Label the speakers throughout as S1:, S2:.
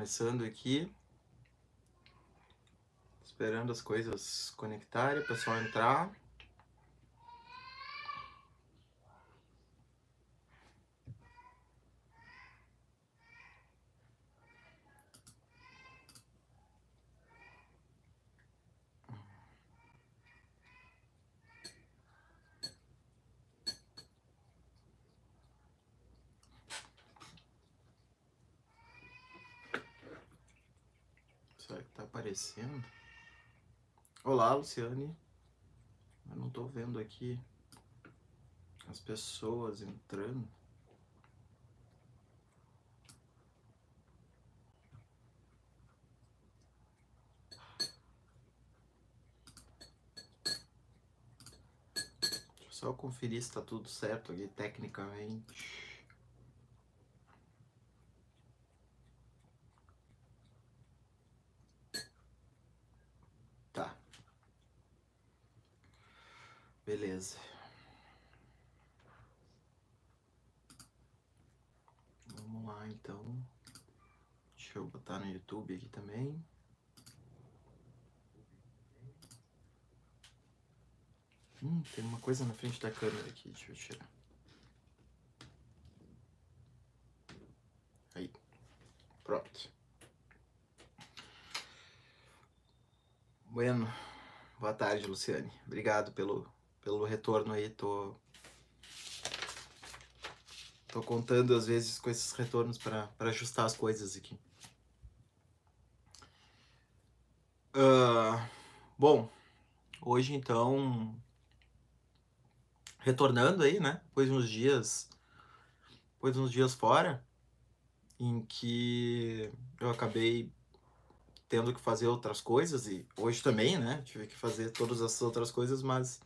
S1: Começando aqui. Esperando as coisas conectarem, o pessoal entrar. Será que tá aparecendo? Olá, Luciane. Eu não tô vendo aqui as pessoas entrando. Deixa eu só conferir se tá tudo certo aqui tecnicamente. Tá. Beleza. Vamos lá então. Deixa eu botar no YouTube aqui também. Hum, tem uma coisa na frente da câmera aqui, deixa eu tirar. Aí. Pronto. Bueno, boa tarde, Luciane. Obrigado pelo, pelo retorno aí. Tô, tô contando às vezes com esses retornos para ajustar as coisas aqui. Ah, bom, hoje então, retornando aí, né? Depois de uns dias, depois de uns dias fora, em que eu acabei tendo que fazer outras coisas e hoje também, né? Tive que fazer todas essas outras coisas, mas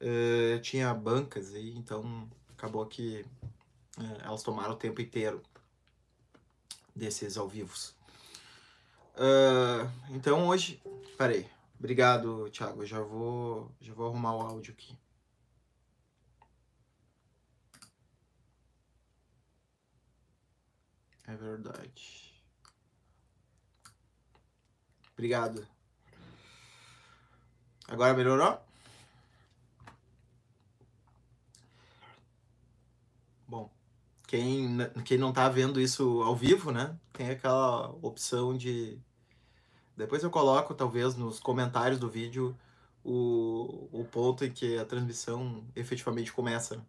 S1: eh, tinha bancas aí, então acabou que eh, elas tomaram o tempo inteiro desses ao vivos. Ah, então hoje, peraí, obrigado, Thiago. Já vou, já vou arrumar o áudio aqui. É verdade. Obrigado. Agora melhorou? Bom, quem, quem não tá vendo isso ao vivo, né? Tem aquela opção de. Depois eu coloco, talvez, nos comentários do vídeo o, o ponto em que a transmissão efetivamente começa.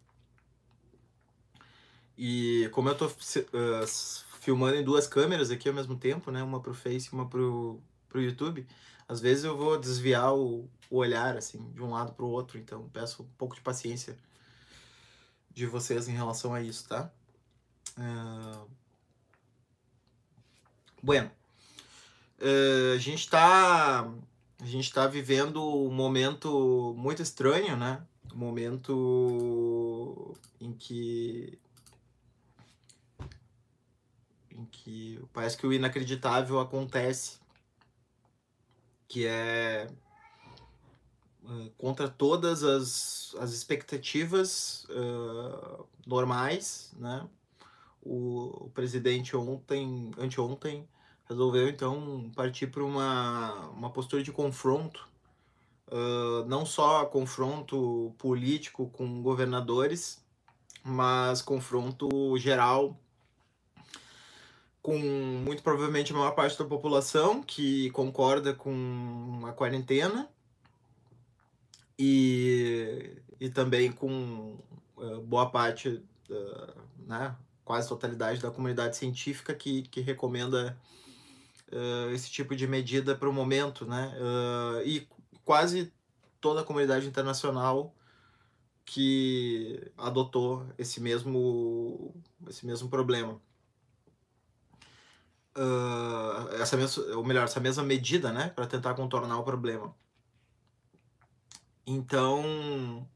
S1: E como eu tô se- ah, filmando em duas câmeras aqui ao mesmo tempo, né? Uma pro Face e uma pro, pro YouTube, às vezes eu vou desviar o, o olhar, assim, de um lado pro outro. Então peço um pouco de paciência de vocês em relação a isso, tá? Ah, bueno, eh, a gente tá, a gente tá vivendo um momento muito estranho, né? Um momento em que em que parece que o inacreditável acontece, que é eh, contra todas as, as expectativas eh, normais, né? O, o presidente ontem, anteontem, resolveu então partir para uma, uma postura de confronto, ah, não só confronto político com governadores, mas confronto geral com muito provavelmente a maior parte da população que concorda com a quarentena e, e também com eh, boa parte, da, né, quase totalidade da comunidade científica que, que recomenda eh, esse tipo de medida para o momento, né? Eh, e quase toda a comunidade internacional que adotou esse mesmo, esse mesmo problema. Ah, essa mesma, ou melhor, essa mesma medida, né, para tentar contornar o problema. Então,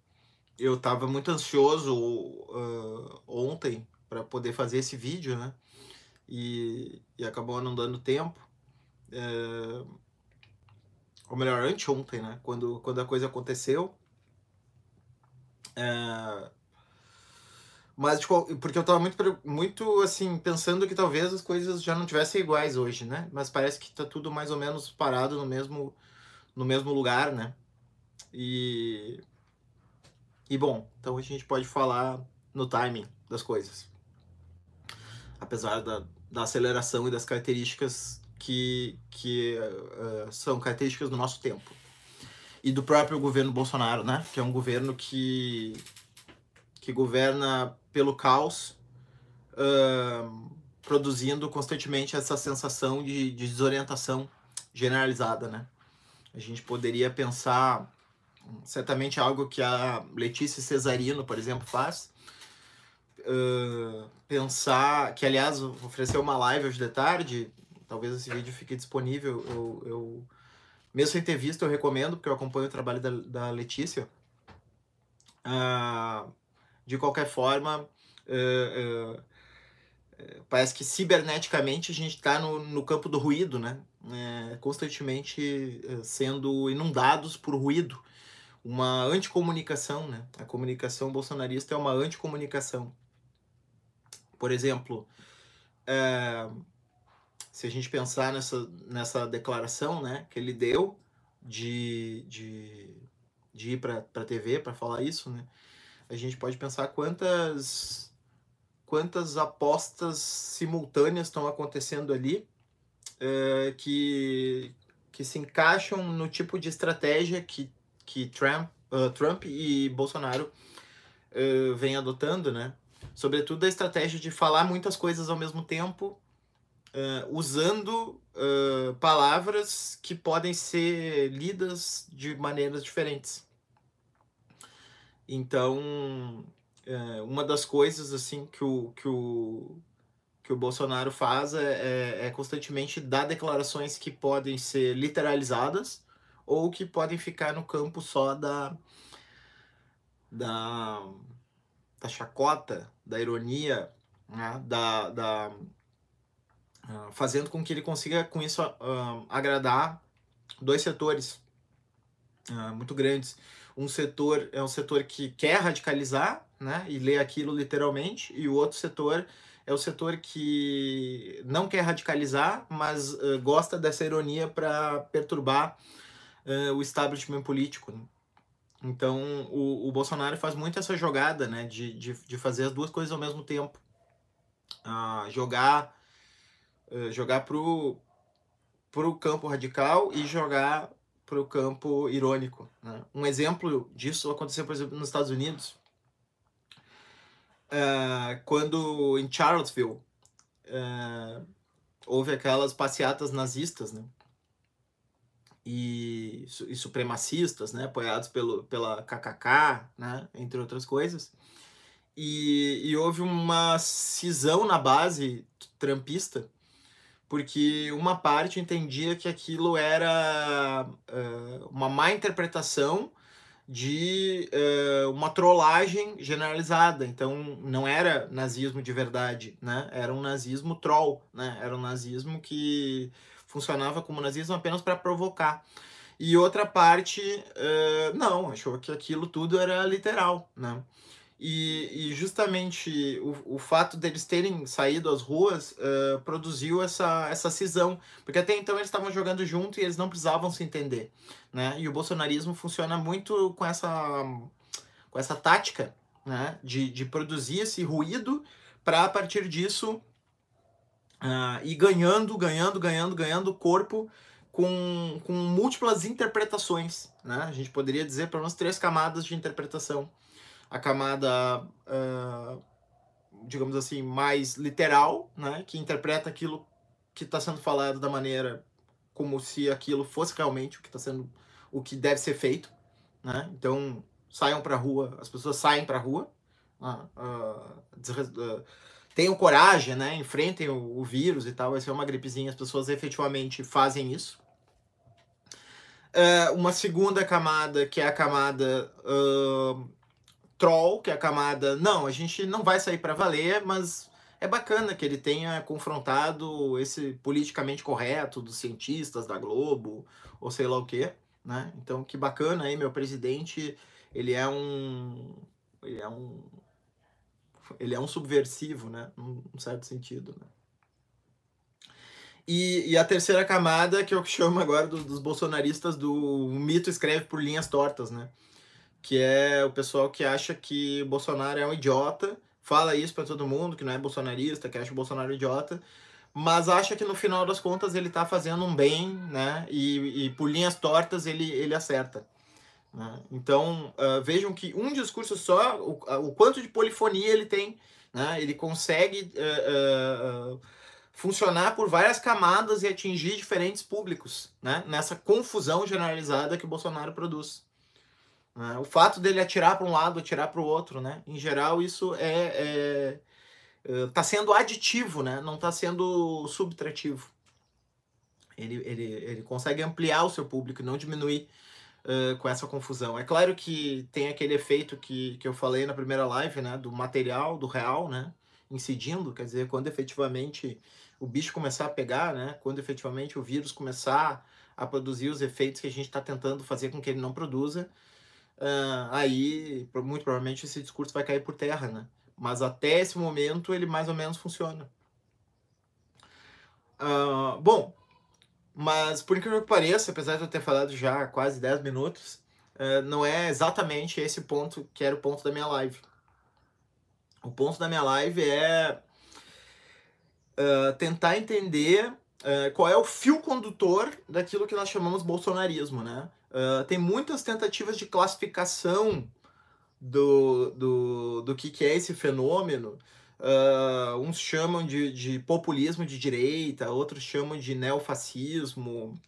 S1: eu estava muito ansioso ah, ontem para poder fazer esse vídeo, né? E, e acabou não dando tempo. É, ou melhor, anteontem, né? Quando, quando a coisa aconteceu. É, Mas, tipo, porque eu tava muito, muito, assim, pensando que talvez as coisas já não tivessem iguais hoje, né? Mas parece que tá tudo mais ou menos parado no mesmo, no mesmo lugar, né? E... E, bom, então a gente pode falar no timing das coisas. Apesar da, da aceleração e das características que, que uh, são características do nosso tempo. E do próprio governo Bolsonaro, né? Que é um governo que, que governa pelo caos, uh, produzindo constantemente essa sensação de, de desorientação generalizada, né? A gente poderia pensar, certamente algo que a Letícia Cesarino, por exemplo, faz, uh, pensar, que aliás ofereceu uma live hoje de tarde, talvez esse vídeo fique disponível, eu, eu mesmo sem ter visto, eu recomendo, porque eu acompanho o trabalho da, da Letícia. Uh, de qualquer forma, uh, parece que ciberneticamente a gente está no, no campo do ruído, né? É, constantemente sendo inundados por ruído. Uma anticomunicação, né? A comunicação bolsonarista é uma anticomunicação. Por exemplo, se a gente pensar nessa, nessa declaração né, que ele deu de, de, de ir para a TV para falar isso, né? a gente pode pensar quantas quantas apostas simultâneas estão acontecendo ali é, que, que se encaixam no tipo de estratégia que, que Trump, uh, Trump e Bolsonaro uh, vêm adotando, né? Sobretudo a estratégia de falar muitas coisas ao mesmo tempo, uh, usando palavras que podem ser lidas de maneiras diferentes. Então, é, uma das coisas assim que o, que o, que o Bolsonaro faz é, é, é constantemente dar declarações que podem ser literalizadas ou que podem ficar no campo só da, da, da chacota, da ironia, né? da, da, uh, fazendo com que ele consiga com isso uh, agradar dois setores uh, muito grandes um setor é um setor que quer radicalizar, né, e lê aquilo literalmente, e o outro setor é o setor que não quer radicalizar, mas gosta dessa ironia para perturbar o establishment político. Né? Então, o, o Bolsonaro faz muito essa jogada né, de, de, de fazer as duas coisas ao mesmo tempo. Uh, jogar uh, jogar pro, pro campo radical e jogar para o campo irônico. Né? Um exemplo disso aconteceu, por exemplo, nos Estados Unidos, uh, quando em Charlottesville uh, houve aquelas passeatas nazistas, né? E, e supremacistas, né? Apoiados pelo, pela KKK, né? Entre outras coisas. E, e houve uma cisão na base trampista porque uma parte entendia que aquilo era uh, uma má interpretação de uh, uma trollagem generalizada. Então não era nazismo de verdade, né? Era um nazismo troll, né? Era um nazismo que funcionava como nazismo apenas para provocar. E outra parte, uh, não, achou que aquilo tudo era literal, né? E, e justamente o, o fato deles terem saído às ruas uh, produziu essa, essa cisão, porque até então eles estavam jogando junto e eles não precisavam se entender. Né? E o bolsonarismo funciona muito com essa, com essa tática né? de, de produzir esse ruído para a partir disso uh, ir ganhando, ganhando, ganhando, ganhando corpo com, com múltiplas interpretações. Né? A gente poderia dizer pelo menos três camadas de interpretação a camada, uh, digamos assim, mais literal, né, que interpreta aquilo que está sendo falado da maneira como se aquilo fosse realmente o que está sendo, o que deve ser feito, né? Então saiam para a rua, as pessoas saem para a rua, uh, tenham coragem, né? Enfrentem o, o, vírus e tal. Vai ser uma gripezinha, as pessoas efetivamente fazem isso. Uh, uma segunda camada, que é a camada uh, troll, que é a camada, não, a gente não vai sair para valer, mas é bacana que ele tenha confrontado esse politicamente correto dos cientistas da Globo, ou sei lá o que, né? Então, que bacana aí, meu presidente, ele é um ele é um ele é um subversivo, né? Num certo sentido, né? E, e, a terceira camada, que eu chamo agora do, dos bolsonaristas do mito escreve por linhas tortas, né? Que é o pessoal que acha que Bolsonaro é um idiota, fala isso para todo mundo, que não é bolsonarista, que acha o Bolsonaro idiota, mas acha que no final das contas ele tá fazendo um bem, né? E, e por linhas tortas ele, ele acerta. Né? Então, uh, vejam que um discurso só, o, o, quanto de polifonia ele tem, né? Ele consegue... Uh, uh, funcionar por várias camadas e atingir diferentes públicos, né? Nessa confusão generalizada que o Bolsonaro produz. Né? O fato dele atirar para um lado, atirar para o outro, né? Em geral, isso é, é, é tá sendo aditivo, né? Não está sendo subtrativo. Ele, ele, ele consegue ampliar o seu público não diminuir uh, com essa confusão. É claro que tem aquele efeito que, que eu falei na primeira live, né? Do material, do real, né? Incidindo, quer dizer, quando efetivamente o bicho começar a pegar, né? Quando efetivamente o vírus começar a produzir os efeitos que a gente está tentando fazer com que ele não produza, uh, aí muito provavelmente esse discurso vai cair por terra, né? Mas até esse momento ele mais ou menos funciona. Uh, bom, mas por incrível que pareça, apesar de eu ter falado já quase 10 minutos, uh, não é exatamente esse ponto que era o ponto da minha live. O ponto da minha live é uh, tentar entender uh, qual é o fio condutor daquilo que nós chamamos bolsonarismo, né? Tem muitas tentativas de classificação do, do, do que, que é esse fenômeno. Uh, uns chamam de, de populismo de direita, outros chamam de neofascismo.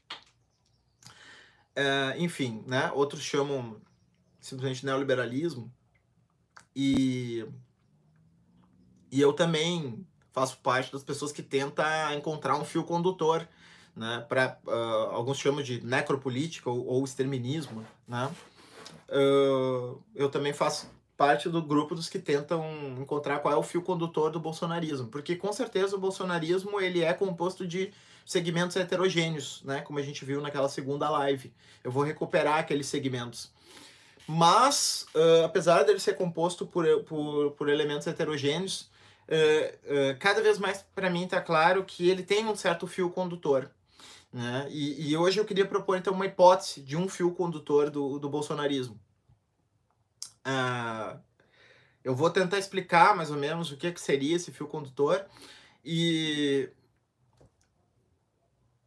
S1: Uh, enfim, né? outros chamam simplesmente neoliberalismo. E, e eu também faço parte das pessoas que tenta encontrar um fio condutor, né? Para uh, ah, alguns chamam de necropolítica ou, ou exterminismo, né? Uh, eu também faço parte do grupo dos que tentam encontrar qual é o fio condutor do bolsonarismo, porque com certeza o bolsonarismo ele é composto de segmentos heterogêneos, né? Como a gente viu naquela segunda live. Eu vou recuperar aqueles segmentos. Mas, uh, apesar dele ser composto por, por, por elementos heterogêneos, uh, uh, cada vez mais para mim está claro que ele tem um certo fio condutor. Né? E, e, hoje eu queria propor então uma hipótese de um fio condutor do, do bolsonarismo. Uh, eu vou tentar explicar mais ou menos o que, que seria esse fio condutor e,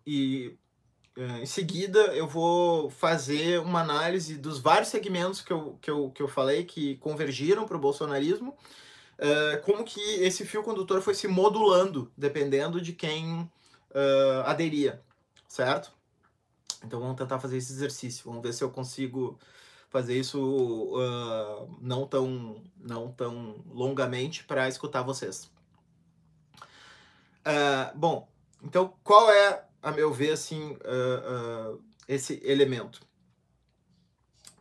S1: e em seguida eu vou fazer uma análise dos vários segmentos que eu, que eu, que eu falei que convergiram para o bolsonarismo uh, como que esse fio condutor foi se modulando, dependendo de quem uh, aderia, certo? Então vamos tentar fazer esse exercício, vamos ver se eu consigo fazer isso uh, não tão não tão longamente para escutar vocês. Uh, bom, então qual é, a meu ver, assim, uh, esse elemento?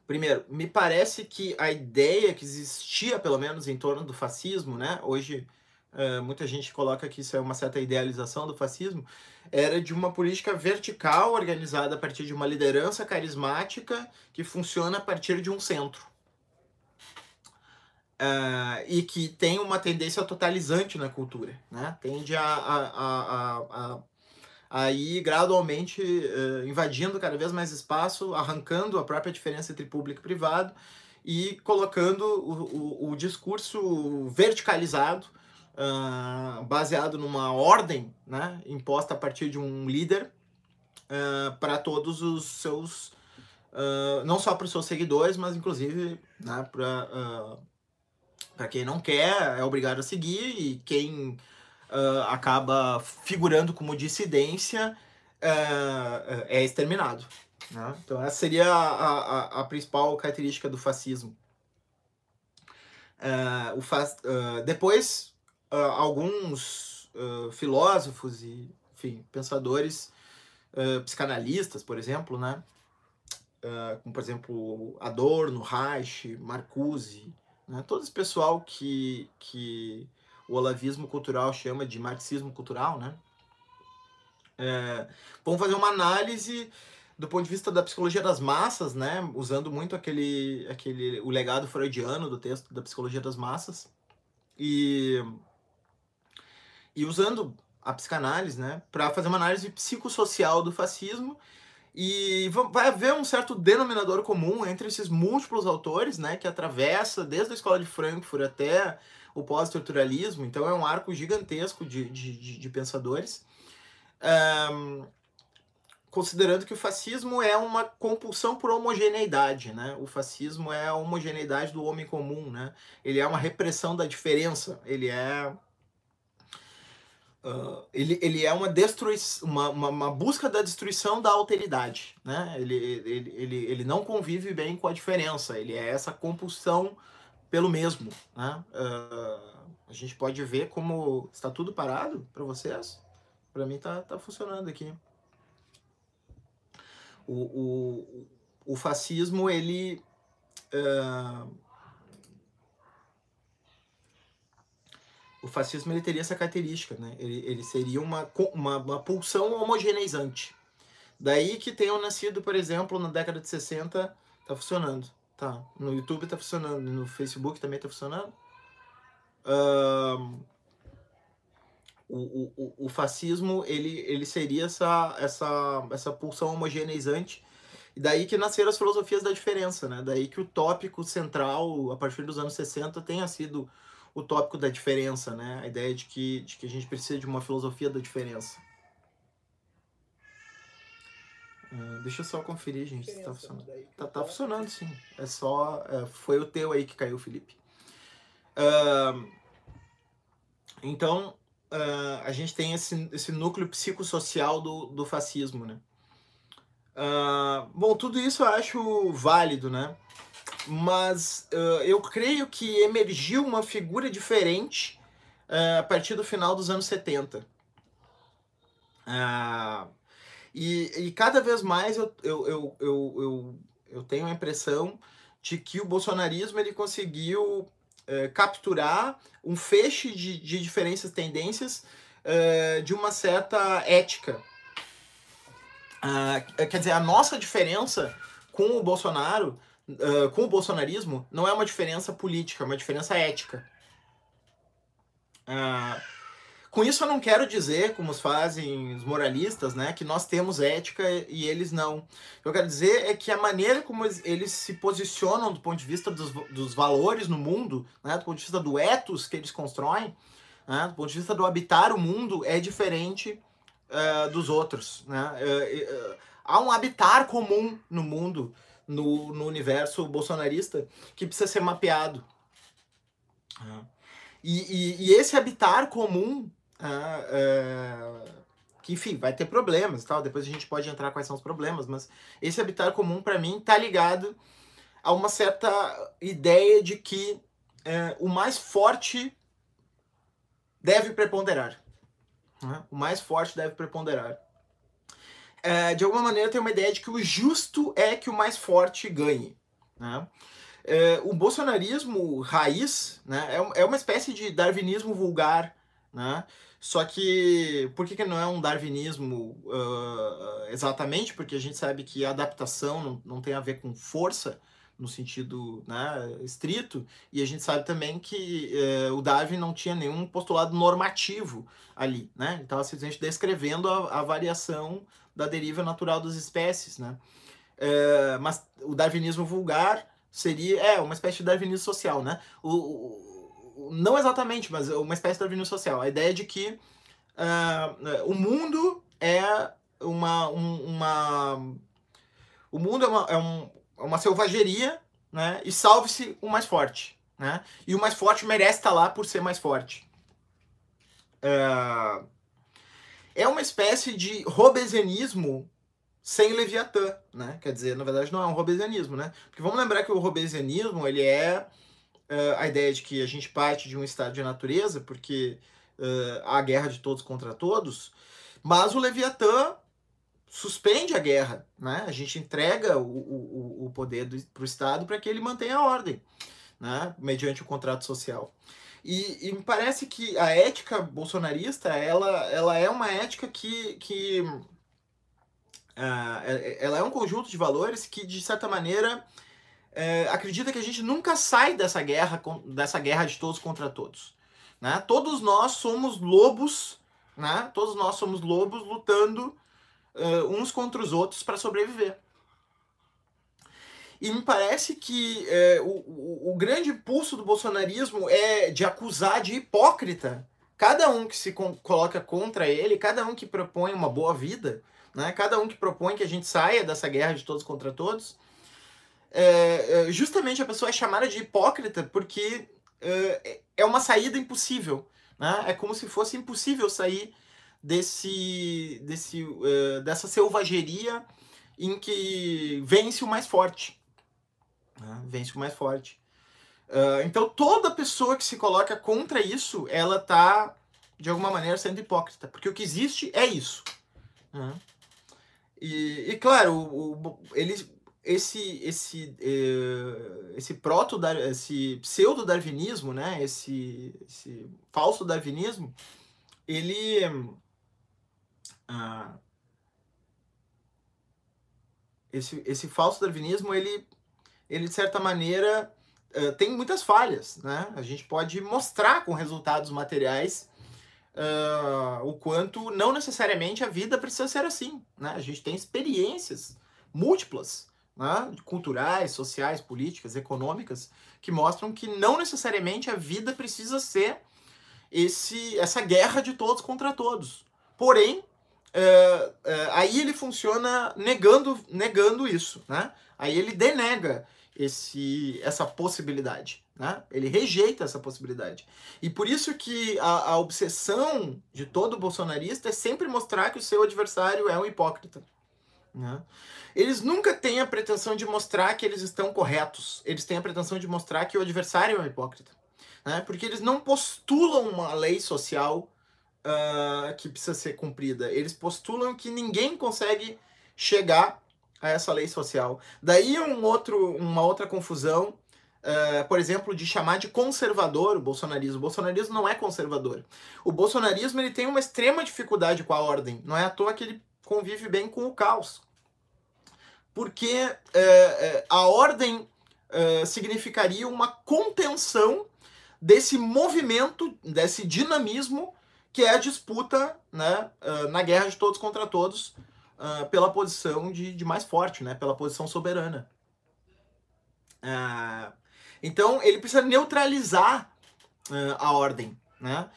S1: Primeiro, me parece que a ideia que existia, pelo menos, em torno do fascismo, né? Hoje, uh, muita gente coloca que isso é uma certa idealização do fascismo, era de uma política vertical organizada a partir de uma liderança carismática que funciona a partir de um centro. Uh, e que tem uma tendência totalizante na cultura, né? Tende a, a, a, a aí gradualmente uh, invadindo cada vez mais espaço, arrancando a própria diferença entre público e privado e colocando o, o, o discurso verticalizado, uh, baseado numa ordem né, imposta a partir de um líder uh, para todos os seus, não só para os seus seguidores, mas inclusive né, para para quem não quer é obrigado a seguir e quem uh, acaba figurando como dissidência, uh, é exterminado. Né? Então, essa seria a, a, a, principal característica do fascismo. Uh, o fa depois, alguns filósofos e enfim, pensadores, psicanalistas, por exemplo, né? como, por exemplo, Adorno, Reich, Marcuse, né? todo esse pessoal que, que o olavismo cultural chama de marxismo cultural, né? É, vamos fazer uma análise do ponto de vista da psicologia das massas, né? Usando muito aquele, aquele o legado freudiano do texto da psicologia das massas e, e usando a psicanálise, né, para fazer uma análise psicossocial do fascismo e vai haver um certo denominador comum entre esses múltiplos autores, né, que atravessa desde a escola de Frankfurt até o pós-estruturalismo, então é um arco gigantesco de, de, de pensadores. Um, considerando que o fascismo é uma compulsão por homogeneidade, né? O fascismo é a homogeneidade do homem comum, né? Ele é uma repressão da diferença, ele é Uh, ele, ele é uma, destruição, uma, uma, uma, busca da destruição da alteridade. Né? Ele, ele, ele, ele não convive bem com a diferença, ele é essa compulsão pelo mesmo. Né? Uh, a gente pode ver como está tudo parado para vocês. Para mim está tá funcionando aqui. O, o, o fascismo, ele. Uh, o fascismo ele teria essa característica, né? Ele, ele seria uma, uma, uma pulsão homogeneizante. Daí que tenham nascido, por exemplo, na década de 60, tá funcionando. Tá. No YouTube tá funcionando, no Facebook também tá funcionando. O, o, o fascismo ele, ele seria essa, essa, essa pulsão homogeneizante. E daí que nasceram as filosofias da diferença, né? Daí que o tópico central, a partir dos anos 60, tenha sido o tópico da diferença, né? A ideia de que, de que a gente precisa de uma filosofia da diferença. Uh, deixa eu só conferir, gente, se tá funcionando. Tá, tá funcionando, sim. É só. É, foi o teu aí que caiu, Felipe. Uh, então, uh, a gente tem esse, esse núcleo psicossocial do, do fascismo, né? bom, tudo isso eu acho válido, né? Mas uh, eu creio que emergiu uma figura diferente uh, a partir do final dos anos 70. Uh, ah, e, e, cada vez mais eu, eu, eu, eu, eu, eu, tenho a impressão de que o bolsonarismo ele conseguiu eh, capturar um feixe de, de diferenças, tendências de uma certa ética. quer dizer, a nossa diferença com o Bolsonaro uh, com o bolsonarismo não é uma diferença política, é uma diferença ética. Uh, com isso eu não quero dizer, como fazem os moralistas, né, que nós temos ética e eles não. O que eu quero dizer é que a maneira como eles se posicionam do ponto de vista dos, dos valores no mundo, né, do ponto de vista do ethos que eles constroem, né, do ponto de vista do habitar o mundo, é diferente uh, dos outros. Né? Uh, uh, há um habitar comum no mundo no, no universo bolsonarista que precisa ser mapeado. É. E, e, e, esse habitar comum, é, é, que enfim, vai ter problemas tal, depois a gente pode entrar quais são os problemas, mas esse habitar comum, para mim, tá ligado a uma certa ideia de que é, o mais forte deve preponderar. Né? O mais forte deve preponderar é, de alguma maneira tem uma ideia de que o justo é que o mais forte ganhe. Né? É, o bolsonarismo raiz né, é, é uma espécie de darwinismo vulgar, né? Só que por que, que não é um darwinismo uh, exatamente? Porque a gente sabe que a adaptação não, não tem a ver com força no sentido né, estrito, e a gente sabe também que uh, o Darwin não tinha nenhum postulado normativo ali, né? Ele estava simplesmente descrevendo a, a variação da deriva natural das espécies, né? É, mas o darwinismo vulgar seria é uma espécie de darwinismo social, né? O, o, não exatamente, mas uma espécie de darwinismo social. A ideia de que uh, o mundo é uma, um, uma o mundo é uma, é um, é uma selvageria, né? E salve-se o mais forte, né? E o mais forte merece estar lá por ser mais forte. Uh, é uma espécie de robesianismo sem Leviatã, né? Quer dizer, na verdade não é um robesianismo, né? Porque vamos lembrar que o robesianismo, ele é uh, a ideia de que a gente parte de um estado de natureza, porque uh, há a guerra de todos contra todos, mas o Leviatã suspende a guerra, né? A gente entrega o, o, o poder para o Estado para que ele mantenha a ordem, né? Mediante o contrato social. E, e, me parece que a ética bolsonarista, ela, ela é uma ética que, que uh, ela é um conjunto de valores que, de certa maneira, uh, acredita que a gente nunca sai dessa guerra, dessa guerra de todos contra todos. Né? Todos nós somos lobos, né? todos nós somos lobos lutando uh, uns contra os outros para sobreviver. E me parece que o, o, o, grande impulso do bolsonarismo é de acusar de hipócrita cada um que se coloca contra ele, cada um que propõe uma boa vida, né? cada um que propõe que a gente saia dessa guerra de todos contra todos. É, é justamente a pessoa é chamada de hipócrita porque é, é uma saída impossível. Né? É como se fosse impossível sair desse, desse, uh, dessa selvageria em que vence o mais forte. Né? Vence o mais forte. Uh, então toda pessoa que se coloca contra isso, ela está de alguma maneira sendo hipócrita, porque o que existe é isso. Né? E, e, claro, o, o, ele, esse esse uh, esse proto esse pseudo darwinismo, né? Esse, esse falso darwinismo, ele ah, esse, esse falso darwinismo, ele, ele de certa maneira uh, tem muitas falhas, né? A gente pode mostrar com resultados materiais uh, o quanto não necessariamente a vida precisa ser assim, né? A gente tem experiências múltiplas, né? culturais, sociais, políticas, econômicas, que mostram que não necessariamente a vida precisa ser esse, essa guerra de todos contra todos. Porém, é, é, aí ele funciona negando, negando isso, né? Aí ele denega esse, essa possibilidade, né? Ele rejeita essa possibilidade. E por isso que a, a obsessão de todo bolsonarista é sempre mostrar que o seu adversário é um hipócrita. Né? Eles nunca têm a pretensão de mostrar que eles estão corretos. Eles têm a pretensão de mostrar que o adversário é um hipócrita. Né? Porque eles não postulam uma lei social uh, que precisa ser cumprida. Eles postulam que ninguém consegue chegar a essa lei social. Daí um outro, uma outra confusão, uh, por exemplo, de chamar de conservador o bolsonarismo. O bolsonarismo não é conservador. O bolsonarismo ele tem uma extrema dificuldade com a ordem. Não é à toa que ele convive bem com o caos. Porque uh, a ordem significaria uma contenção desse movimento, desse dinamismo que é a disputa né, uh, na guerra de todos contra todos uh, pela posição de, de, mais forte, né, pela posição soberana. Uh, então ele precisa neutralizar a ordem. Né?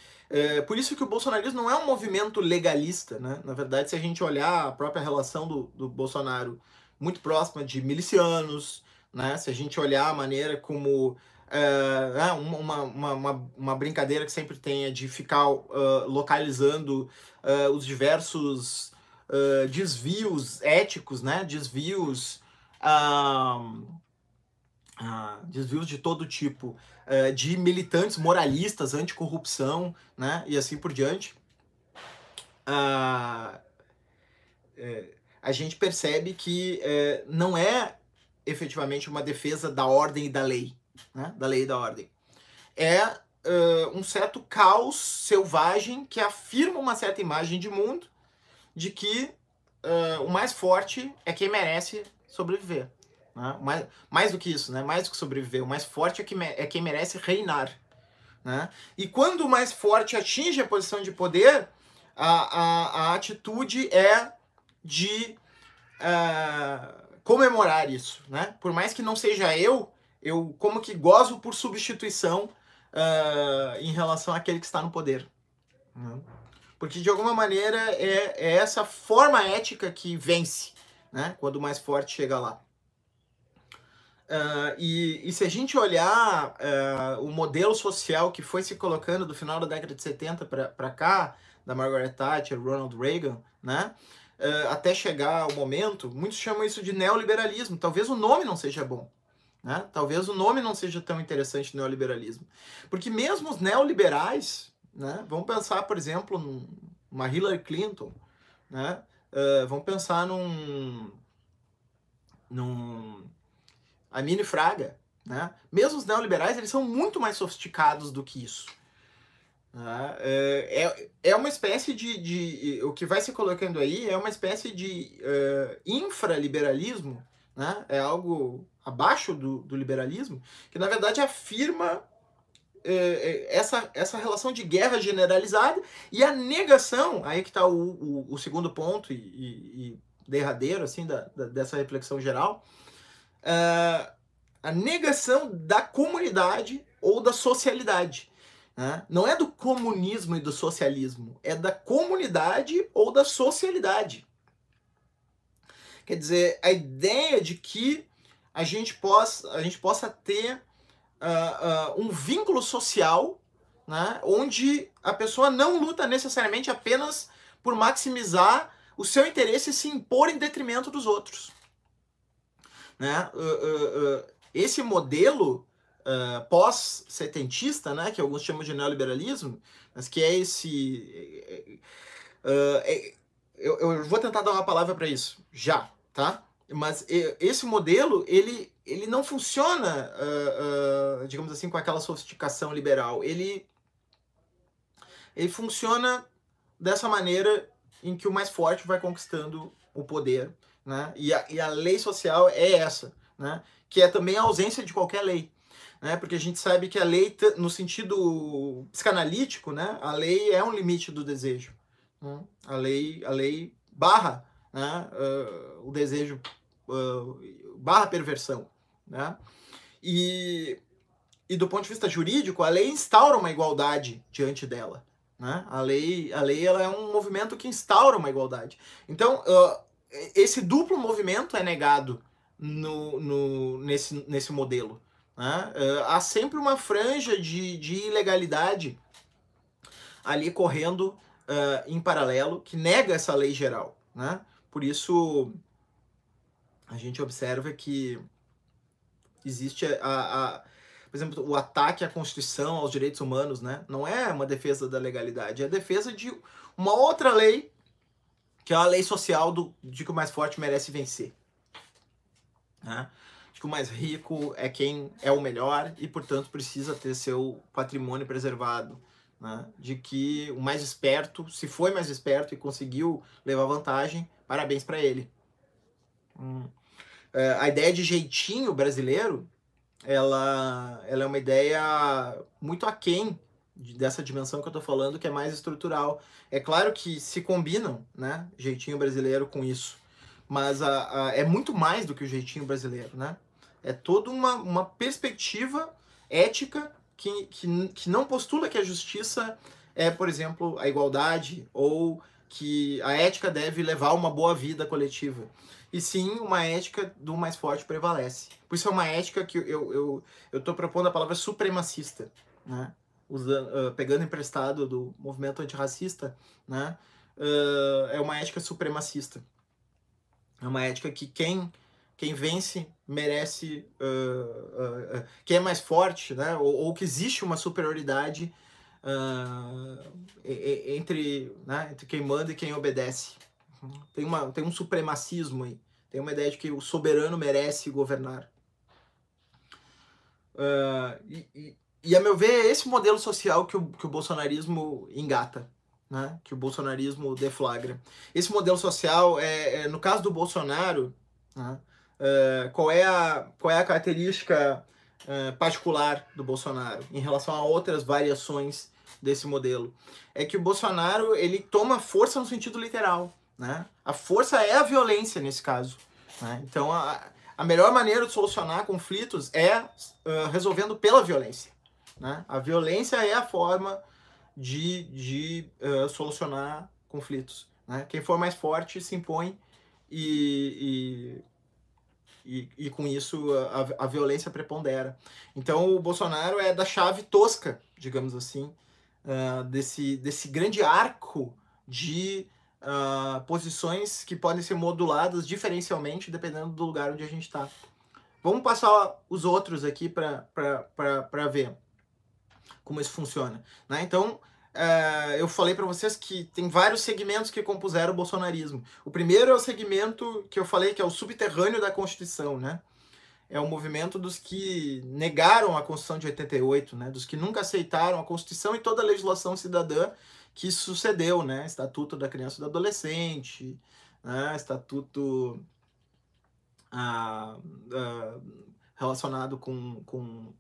S1: por isso que o bolsonarismo não é um movimento legalista. Né? Na verdade, se a gente olhar a própria relação do, do Bolsonaro muito próxima de milicianos, né? se a gente olhar a maneira como é, uma, uma, uma, uma, brincadeira que sempre tem é de ficar uh, localizando uh, os diversos uh, desvios éticos, né? Desvios. desvios de todo tipo, de militantes moralistas, anticorrupção, né? E assim por diante. É, a gente percebe que é, não é efetivamente uma defesa da ordem e da lei né, da lei e da ordem. É uh, um certo caos selvagem que afirma uma certa imagem de mundo de que uh, o mais forte é quem merece sobreviver. Né? Mais, mais do que isso, né? mais do que sobreviver, o mais forte é, que é quem merece reinar. Né? E quando o mais forte atinge a posição de poder, a, a, a atitude é de uh, comemorar isso. Né? Por mais que não seja eu eu como que gozo por substituição uh, em relação àquele que está no poder. Né? Porque de alguma maneira é, é, essa forma ética que vence, né? quando o mais forte chega lá. Uh, e, e, se a gente olhar uh, o modelo social que foi se colocando do final da década de 70 para cá, da Margaret Thatcher, Ronald Reagan, né? Uh, até chegar ao momento, muitos chamam isso de neoliberalismo. Talvez o nome não seja bom, né? Talvez o nome não seja tão interessante neoliberalismo. Porque mesmo os neoliberais, né? vamos pensar, por exemplo, numa Hillary Clinton, né? Uh, vamos pensar num, num Amine Fraga. Né? Mesmo os neoliberais, eles são muito mais sofisticados do que isso. Né? É, é, é uma espécie de, de. O que vai se colocando aí é uma espécie de uh, infraliberalismo, né? é algo abaixo do, do liberalismo, que na verdade afirma é, é, essa, essa relação de guerra generalizada e a negação, aí que está o, o, o, segundo ponto e, e, derradeiro assim da, da, dessa reflexão geral, uh, a negação da comunidade ou da socialidade. Né? Não é do comunismo e do socialismo, é da comunidade ou da socialidade. Quer dizer, a ideia de que a gente possa, a gente possa ter uh, uh, um vínculo social né, onde a pessoa não luta necessariamente apenas por maximizar o seu interesse e se impor em detrimento dos outros. Né? Uh, esse modelo pós-setentista, né, que alguns chamam de neoliberalismo, mas que é esse. É, eu, eu vou tentar dar uma palavra para isso já, tá? Mas esse modelo, ele, ele não funciona, uh, uh, digamos assim, com aquela sofisticação liberal. Ele, ele funciona dessa maneira em que o mais forte vai conquistando o poder. Né? E, a, e a lei social é essa, né? que é também a ausência de qualquer lei. Né? Porque a gente sabe que a lei, no sentido psicanalítico, né? a lei é um limite do desejo. Né? A, lei, a lei barra né? Uh, o desejo barra perversão. Né? E, e do ponto de vista jurídico, a lei instaura uma igualdade diante dela. Né? A lei, a lei ela é um movimento que instaura uma igualdade. Então, uh, esse duplo movimento é negado no, no, nesse, nesse modelo. Né? Uh, há sempre uma franja de, de ilegalidade ali correndo uh, em paralelo que nega essa lei geral. Né? Por isso, a gente observa que existe a, a, por exemplo, o ataque à Constituição, aos direitos humanos, né? Não é uma defesa da legalidade, é a defesa de uma outra lei, que é a lei social do, de que o mais forte merece vencer. Né? De que o mais rico é quem é o melhor e, portanto, precisa ter seu patrimônio preservado. Né? De que o mais esperto, se foi mais esperto e conseguiu levar vantagem, parabéns para ele. Hum. É, a ideia de jeitinho brasileiro, ela, ela é uma ideia muito aquém dessa dimensão que eu estou falando, que é mais estrutural. É claro que se combinam, né, jeitinho brasileiro com isso, mas a, a, é muito mais do que o jeitinho brasileiro, né? É toda uma, uma perspectiva ética que, que, que não postula que a justiça é, por exemplo, a igualdade ou que a ética deve levar uma boa vida coletiva e sim uma ética do mais forte prevalece. Por isso é uma ética que eu eu tô propondo a palavra supremacista, né? Usando, uh, pegando emprestado do movimento antirracista, né? Uh, é uma ética supremacista. É uma ética que quem quem vence merece uh, quem é mais forte, né? Ou, ou que existe uma superioridade entre, né? entre quem manda e quem obedece. Tem, uma, tem um supremacismo aí. Tem uma ideia de que o soberano merece governar. Uh, e, e, e, a meu ver, é esse modelo social que o, que o bolsonarismo engata, né? que o bolsonarismo deflagra. Esse modelo social, é, é no caso do Bolsonaro, né? uh, qual, é a, qual é a característica uh, particular do Bolsonaro em relação a outras variações desse modelo? É que o Bolsonaro ele toma força no sentido literal. Né? A força é a violência nesse caso. Né? Então, a, a melhor maneira de solucionar conflitos é uh, resolvendo pela violência. Né? A violência é a forma de, de uh, solucionar conflitos. Né? Quem for mais forte se impõe e, e, e, e com isso a, a violência prepondera. Então o Bolsonaro é da chave tosca, digamos assim, uh, desse, desse grande arco de uh, posições que podem ser moduladas diferencialmente dependendo do lugar onde a gente está. Vamos passar os outros aqui para ver como isso funciona. Né? Então, uh, eu falei para vocês que tem vários segmentos que compuseram o bolsonarismo. O primeiro é o segmento que eu falei que é o subterrâneo da Constituição, né? É o movimento dos que negaram a Constituição de 88, né? Dos que nunca aceitaram a Constituição e toda a legislação cidadã que sucedeu, né? Estatuto da Criança e do Adolescente, né? Estatuto ah, ah, relacionado com, com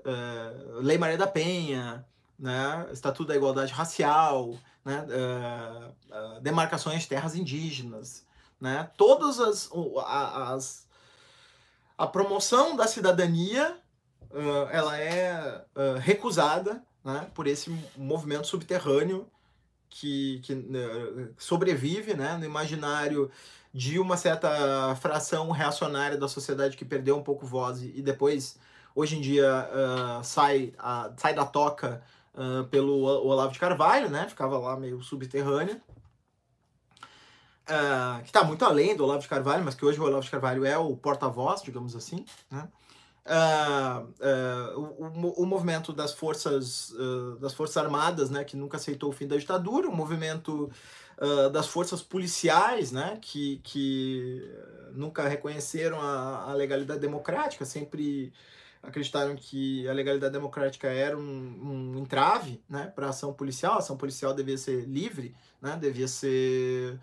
S1: uh, Lei Maria da Penha, né, Estatuto da Igualdade Racial, né, uh, demarcações de terras indígenas, né, todas as, as a promoção da cidadania ela é recusada né, por esse movimento subterrâneo que, que uh, sobrevive né, no imaginário de uma certa fração reacionária da sociedade que perdeu um pouco voz e, depois, hoje em dia, uh, sai, uh, sai da toca pelo Olavo de Carvalho, né? Ficava lá meio subterrânea. Que está muito além do Olavo de Carvalho, mas que hoje o Olavo de Carvalho é o porta-voz, digamos assim, né? Uh, uh, o, o, movimento das forças uh, das forças armadas né que nunca aceitou o fim da ditadura o movimento das forças policiais né que, que nunca reconheceram a, a, legalidade democrática sempre acreditaram que a legalidade democrática era um, um entrave né para a ação policial a ação policial devia ser livre né devia ser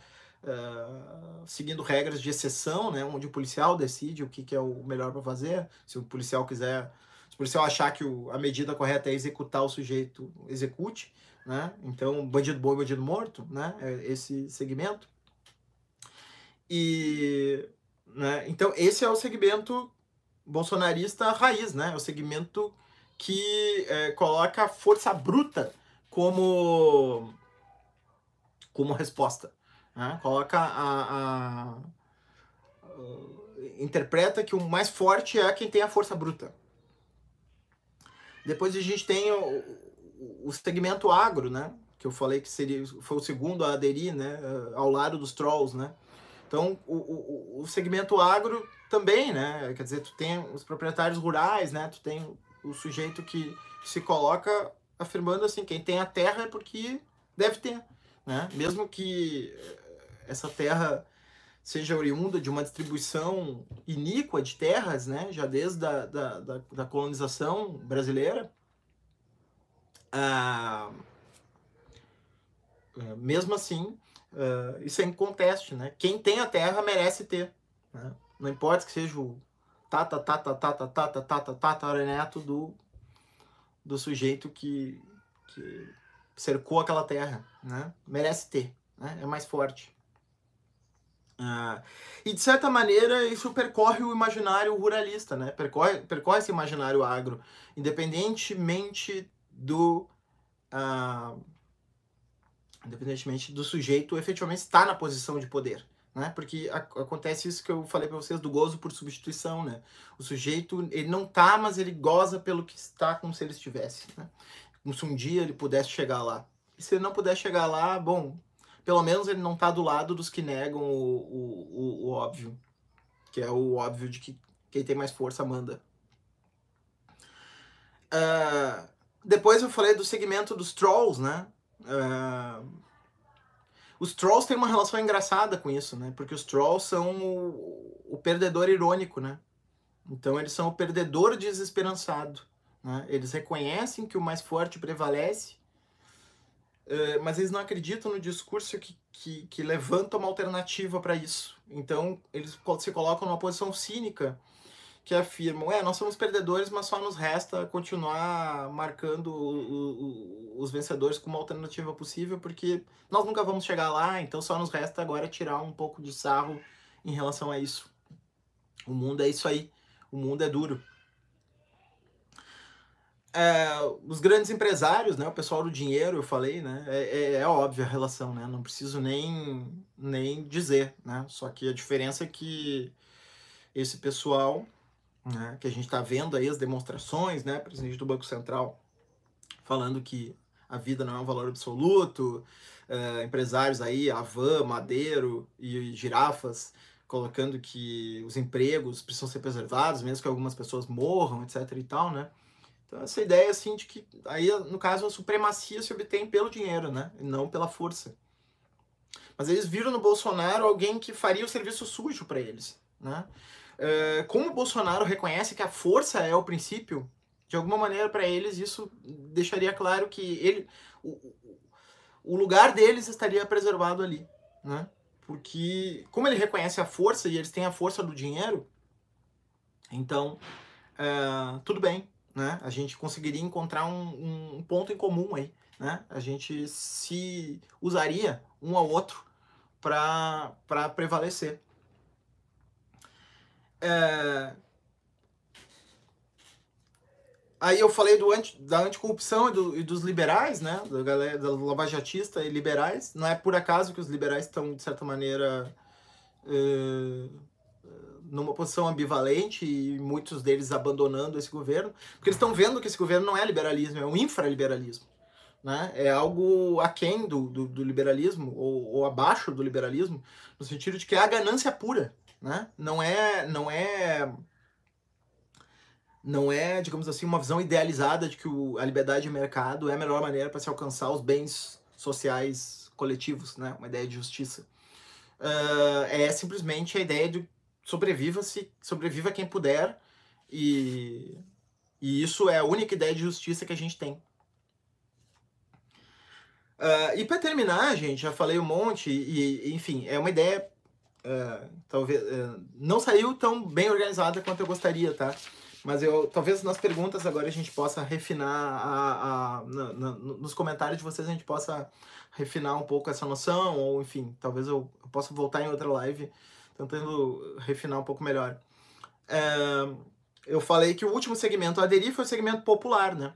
S1: Uh, seguindo regras de exceção, né, onde o policial decide o que, que é o melhor para fazer. Se o policial quiser, se o policial achar que o, a medida correta é executar o sujeito, execute, né? Então, bandido bom e bandido morto, né? É esse segmento. E, né? Então, esse é o segmento bolsonarista raiz, né? É o segmento que é, coloca força bruta como como resposta. Né? Coloca a, a, interpreta que o mais forte é quem tem a força bruta. Depois a gente tem o, o segmento agro, né? Que eu falei que seria foi o segundo a aderir, né? Ao lado dos trolls, né? Então o, o, o segmento agro também, né? Quer dizer, tu tem os proprietários rurais, né? Tu tem o sujeito que se coloca afirmando assim, quem tem a terra é porque deve ter, né? Mesmo que essa terra seja oriunda de uma distribuição iníqua de terras, né, já desde da, da, da, da colonização brasileira, ah, é, mesmo assim, ah, isso é inconteste, né? Quem tem a terra merece ter, né? Não importa que seja o tata, tata, tata, tata, tata, tata, neto do, do sujeito que, que cercou aquela terra, né? Merece ter, né? É mais forte. Ah, e de certa maneira isso percorre o imaginário ruralista, né? Percorre, percorre esse imaginário agro, independentemente do ah, independentemente do sujeito efetivamente estar na posição de poder, né? Porque a, acontece isso que eu falei para vocês do gozo por substituição, né? O sujeito ele não tá, mas ele goza pelo que está como se ele estivesse, né? Como se um dia ele pudesse chegar lá. E se ele não puder chegar lá, bom, pelo menos ele não tá do lado dos que negam o, o, o, o óbvio. Que é o óbvio de que quem tem mais força manda. Uh, depois eu falei do segmento dos trolls, né? Uh, os trolls têm uma relação engraçada com isso, né? Porque os trolls são o, o perdedor irônico, né? Então eles são o perdedor desesperançado. Né? Eles reconhecem que o mais forte prevalece mas eles não acreditam no discurso que, que, que levanta uma alternativa para isso. Então, eles se colocam numa posição cínica que afirmam: é, nós somos perdedores, mas só nos resta continuar marcando o, o, os vencedores como alternativa possível, porque nós nunca vamos chegar lá, então só nos resta agora tirar um pouco de sarro em relação a isso. O mundo é isso aí, o mundo é duro é, os grandes empresários, né, o pessoal do dinheiro, eu falei, né, é, é, é, óbvia a relação, né, não preciso nem, nem dizer, né, só que a diferença é que esse pessoal, né, que a gente está vendo aí as demonstrações, né, presidente do Banco Central falando que a vida não é um valor absoluto, é, empresários aí, Avan, Madeiro e, e girafas, colocando que os empregos precisam ser preservados, mesmo que algumas pessoas morram, etc e tal, né, então, essa ideia, assim, de que aí, no caso, a supremacia se obtém pelo dinheiro, né? E não pela força. Mas eles viram no Bolsonaro alguém que faria o serviço sujo para eles, né? É, como o Bolsonaro reconhece que a força é o princípio, de alguma maneira, para eles, isso deixaria claro que ele, o, o lugar deles estaria preservado ali, né? Porque, como ele reconhece a força e eles têm a força do dinheiro, então, é, tudo bem, né? A gente conseguiria encontrar um, um ponto em comum aí, né? A gente se usaria um ao outro para prevalecer. É... Aí eu falei do anti, da anticorrupção e, do, e dos liberais, né? Da galera da lavajatista e liberais. Não é por acaso que os liberais estão, de certa maneira, é, numa posição ambivalente e muitos deles abandonando esse governo, porque eles estão vendo que esse governo não é liberalismo, é um infraliberalismo. Né? É algo aquém do, do, do liberalismo, ou, ou abaixo do liberalismo, no sentido de que é a ganância pura. Né? Não é. Não é não é, digamos assim, uma visão idealizada de que o, a liberdade de mercado é a melhor maneira para se alcançar os bens sociais coletivos, né? Uma ideia de justiça. Uh, é simplesmente a ideia de sobreviva-se, sobreviva quem puder e, e isso é a única ideia de justiça que a gente tem. Uh, e para terminar, gente, já falei um monte e, enfim, é uma ideia uh, talvez não saiu tão bem organizada quanto eu gostaria, tá? Mas eu talvez nas perguntas agora a gente possa refinar a, a na, na, nos comentários de vocês a gente possa refinar um pouco essa noção ou enfim talvez eu, eu possa voltar em outra live tentando refinar um pouco melhor. É, eu falei que o último segmento a aderir foi o segmento popular, né?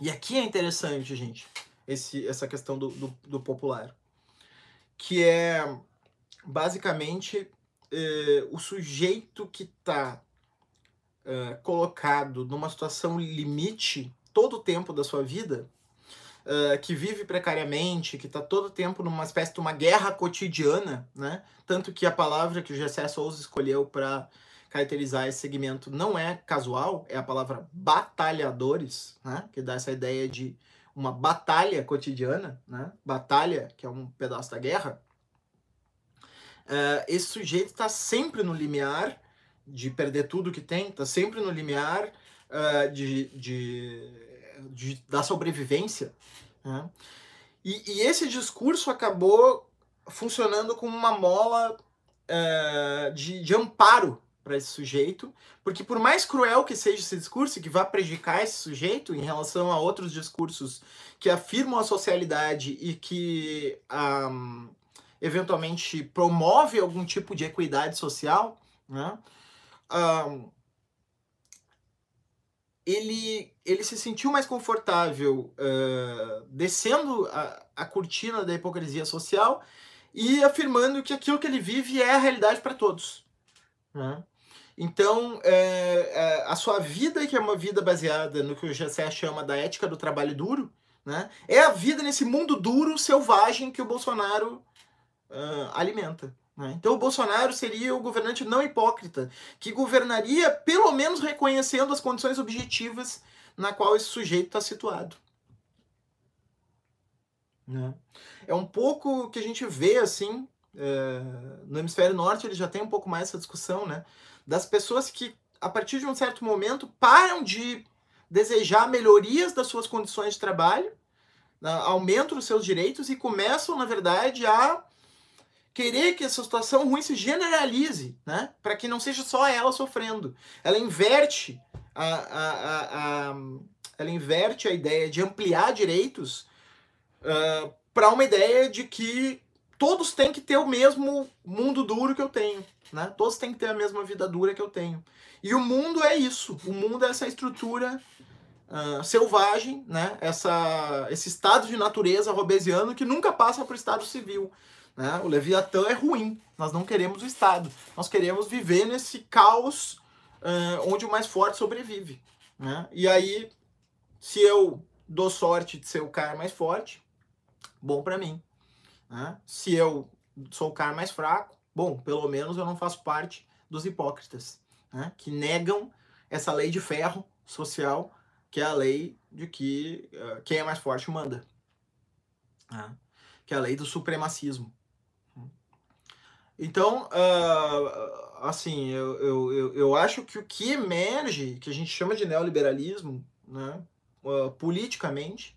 S1: E aqui é interessante, gente, esse, essa questão do, do, do popular, que é basicamente é, o sujeito que está uh, colocado numa situação limite todo o tempo da sua vida, que vive precariamente, que está todo tempo numa espécie de uma guerra cotidiana, né? Tanto que a palavra que o Gessé Souza escolheu para caracterizar esse segmento não é casual, é a palavra batalhadores, né? Que dá essa ideia de uma batalha cotidiana, né? Batalha, que é um pedaço da guerra. Uh, esse sujeito está sempre no limiar de perder tudo que tem, tá sempre no limiar uh, de, de, de, da sobrevivência. Né? E, e, esse discurso acabou funcionando como uma mola uh, de, de amparo para esse sujeito, porque por mais cruel que seja esse discurso, que vá prejudicar esse sujeito em relação a outros discursos que afirmam a socialidade e que um, eventualmente promove algum tipo de equidade social, né? um, ele, ele se sentiu mais confortável uh, descendo a, a cortina da hipocrisia social e afirmando que aquilo que ele vive é a realidade para todos. Né? Então, é, a sua vida, que é uma vida baseada no que o Gessé chama da ética do trabalho duro, né? é a vida nesse mundo duro, selvagem que o Bolsonaro uh, alimenta. Né? Então o Bolsonaro seria o governante não hipócrita, que governaria pelo menos reconhecendo as condições objetivas na qual esse sujeito está situado. Né? É um pouco que a gente vê assim é, no hemisfério norte ele já tem um pouco mais essa discussão, né? Das pessoas que a partir de um certo momento param de desejar melhorias das suas condições de trabalho, né? aumentam os seus direitos e começam, na verdade, a querer que essa situação ruim se generalize, né? Para que não seja só ela sofrendo. Ela inverte a, a, a, a ela inverte a ideia de ampliar direitos uh, para uma ideia de que todos têm que ter o mesmo mundo duro que eu tenho, né? Todos têm que ter a mesma vida dura que eu tenho. E o mundo é isso. O mundo é essa estrutura uh, selvagem, né? Essa, esse estado de natureza robesiano que nunca passa para o estado civil. Né? O Leviatã é ruim. Nós não queremos o Estado. Nós queremos viver nesse caos uh, onde o mais forte sobrevive. Né? E aí, se eu dou sorte de ser o cara mais forte, bom para mim. Né? Se eu sou o cara mais fraco, bom, pelo menos eu não faço parte dos hipócritas, né? que negam essa lei de ferro social, que é a lei de que uh, quem é mais forte manda. Né? Que é a lei do supremacismo. Então, uh, assim, eu, eu, eu, eu, acho que o que emerge, que a gente chama de neoliberalismo, né, uh, politicamente,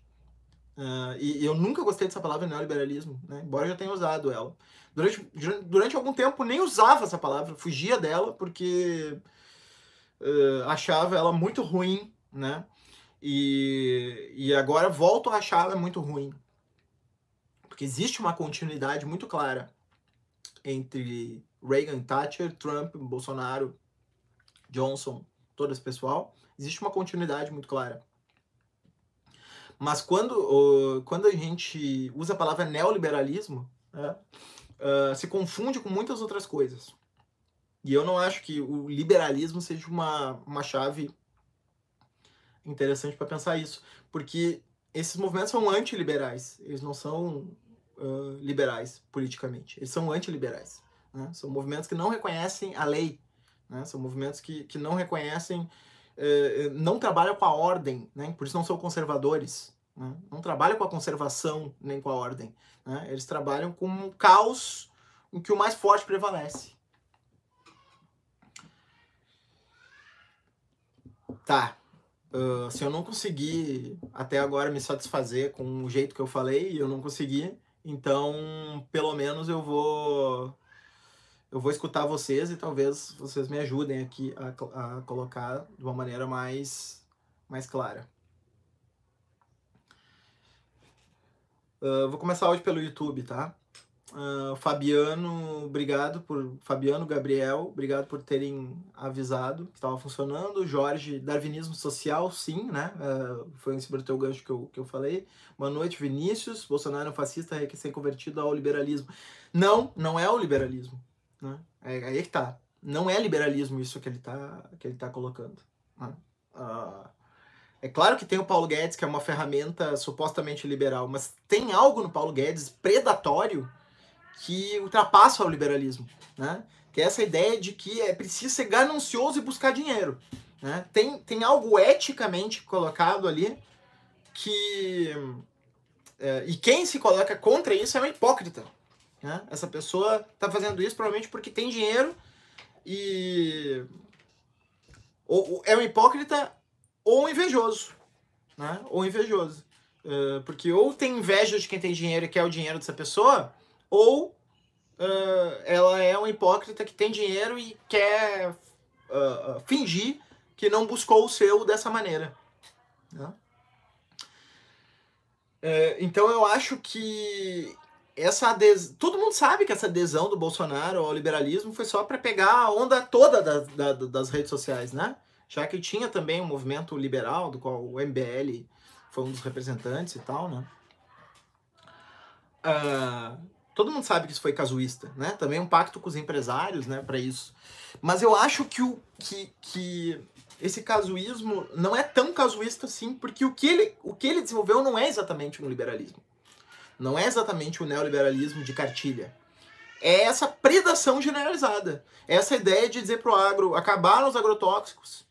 S1: uh, e eu nunca gostei dessa palavra neoliberalismo, né, embora eu já tenha usado ela. Durante, durante algum tempo nem usava essa palavra, fugia dela porque achava ela muito ruim né? E, e agora volto a achá-la muito ruim. Porque existe uma continuidade muito clara entre Reagan, Thatcher, Trump, Bolsonaro, Johnson, todo esse pessoal. Existe uma continuidade muito clara. Mas quando, quando a gente usa a palavra neoliberalismo, né, uh, se confunde com muitas outras coisas. E eu não acho que o liberalismo seja uma, uma chave interessante para pensar isso, porque esses movimentos são antiliberais, eles não são uh, liberais politicamente, eles são antiliberais. Né? São movimentos que não reconhecem a lei, né? são movimentos que, que não reconhecem, não trabalham com a ordem, né? por isso não são conservadores, né? não trabalham com a conservação nem com a ordem, né? eles trabalham com um caos em que o mais forte prevalece. Tá, Uh, se eu não conseguir até agora me satisfazer com o jeito que eu falei, eu não consegui, então pelo menos eu vou eu vou escutar vocês e talvez vocês me ajudem aqui a, a colocar de uma maneira mais mais clara. Uh, vou começar hoje pelo YouTube, tá? Uh, Fabiano, obrigado por. Fabiano, Gabriel, obrigado por terem avisado que estava funcionando. Jorge, Darwinismo Social, sim, né? Uh, foi em cima do teu gancho que eu, que eu falei. Boa noite, Vinícius. Bolsonaro é um fascista recém-convertido ao liberalismo. Não, não é o liberalismo. Né? É, é aí que tá. Não é liberalismo isso que ele tá, que ele tá colocando. Né? Uh, é claro que tem o Paulo Guedes, que é uma ferramenta supostamente liberal, mas tem algo no Paulo Guedes predatório que ultrapassa o liberalismo, né? Que é essa ideia de que é preciso ser ganancioso e buscar dinheiro, né? Tem, tem algo eticamente colocado ali que é, e quem se coloca contra isso é um hipócrita, né? Essa pessoa está fazendo isso provavelmente porque tem dinheiro e ou, ou é um hipócrita ou um invejoso, né? Ou invejoso. Uh, porque ou tem inveja de quem tem dinheiro e quer o dinheiro dessa pessoa, ou uh, ela é uma hipócrita que tem dinheiro e quer uh, fingir que não buscou o seu dessa maneira. Né? É, então eu acho que essa. Todo mundo sabe que essa adesão do Bolsonaro ao liberalismo foi só para pegar a onda toda da, da, das redes sociais, né? Já que tinha também um movimento liberal, do qual o MBL foi um dos representantes e tal, né? Uh, todo mundo sabe que isso foi casuísta, né? Também um pacto com os empresários, né, para isso. Mas eu acho que o que, que esse casuísmo não é tão casuísta assim, porque o que ele o que ele desenvolveu não é exatamente um liberalismo. Não é exatamente o neoliberalismo de cartilha. É essa predação generalizada. É essa ideia de dizer pro agro, acabaram os agrotóxicos,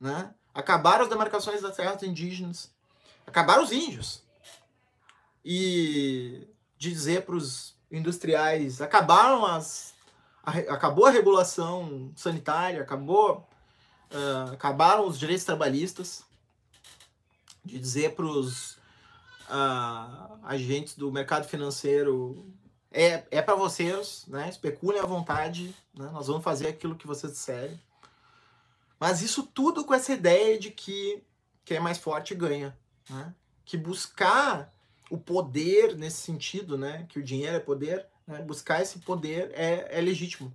S1: né? Acabaram as demarcações das terras indígenas, acabaram os índios. E de dizer para os industriais acabaram as a, acabou a regulação sanitária, acabou uh, acabaram os direitos trabalhistas de dizer para os uh, agentes do mercado financeiro é, é para vocês, né? Especulem à vontade, né? Nós vamos fazer aquilo que vocês disserem. Mas isso tudo com essa ideia de que quem é mais forte ganha, né? Que buscar o poder nesse sentido, né? Que o dinheiro é poder, né? buscar esse poder é, é legítimo.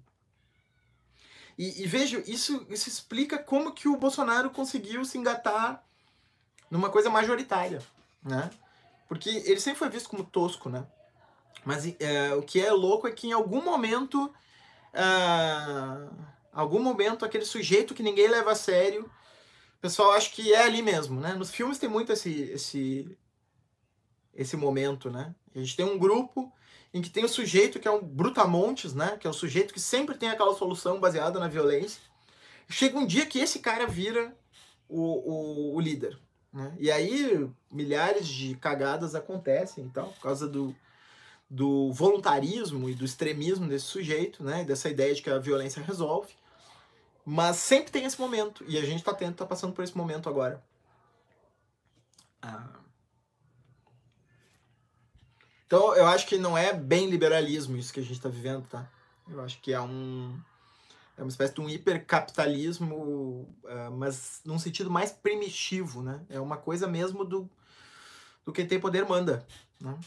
S1: E, e veja, isso, isso explica como que o Bolsonaro conseguiu se engatar numa coisa majoritária, né? Porque ele sempre foi visto como tosco, né? Mas é, o que é louco é que em algum momento, uh, algum momento, aquele sujeito que ninguém leva a sério, o pessoal acha que é ali mesmo, né? Nos filmes tem muito esse, esse, esse momento, né? A gente tem um grupo em que tem o sujeito que é um brutamontes, né? Que é o sujeito que sempre tem aquela solução baseada na violência. Chega um dia que esse cara vira o, o, o líder, né? E aí milhares de cagadas acontecem, então, por causa do, do voluntarismo e do extremismo desse sujeito, né? Dessa ideia de que a violência resolve. Mas sempre tem esse momento, e a gente está tá passando por esse momento agora. Ah. Então, eu acho que não é bem liberalismo isso que a gente está vivendo, tá? Eu acho que é um, É uma espécie de um hipercapitalismo, uh, mas num sentido mais primitivo, né? É uma coisa mesmo do, do quem tem poder manda, né?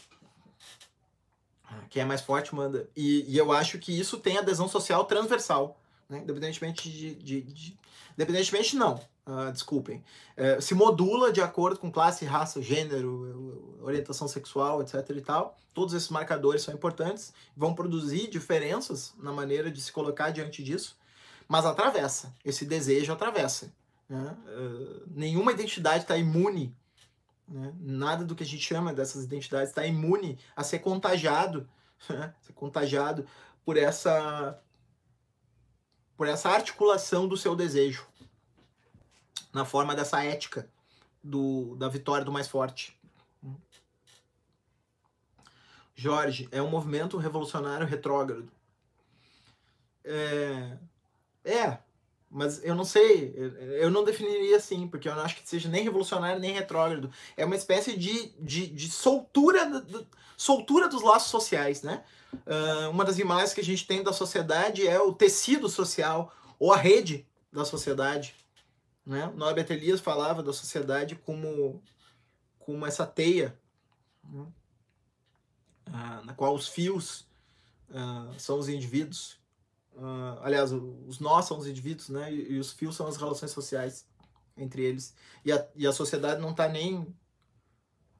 S1: Quem é mais forte manda. E, e eu acho que isso tem adesão social transversal, né? Independentemente de, de, de Independentemente não, uh, desculpem. Uh, se modula de acordo com classe, raça, gênero, orientação sexual, etc e tal. Todos esses marcadores são importantes, vão produzir diferenças na maneira de se colocar diante disso, mas atravessa, esse desejo atravessa. Né? Uh, nenhuma identidade está imune, né? nada do que a gente chama dessas identidades está imune a ser contagiado, né? ser contagiado por essa por essa articulação do seu desejo na forma dessa ética do, da vitória do mais forte. Jorge, é um movimento revolucionário retrógrado. É, é, mas eu não sei, eu não definiria assim, porque eu não acho que seja nem revolucionário nem retrógrado. É uma espécie de, de, de soltura, de, soltura dos laços sociais, né? Uh, uma das imagens que a gente tem da sociedade é o tecido social ou a rede da sociedade. Né? Norbert Elias falava da sociedade como, como essa teia, né? uh, na qual os fios uh, são os indivíduos. aliás, os nós são os indivíduos, né? E, e, os fios são as relações sociais entre eles. E a, e a sociedade não está nem,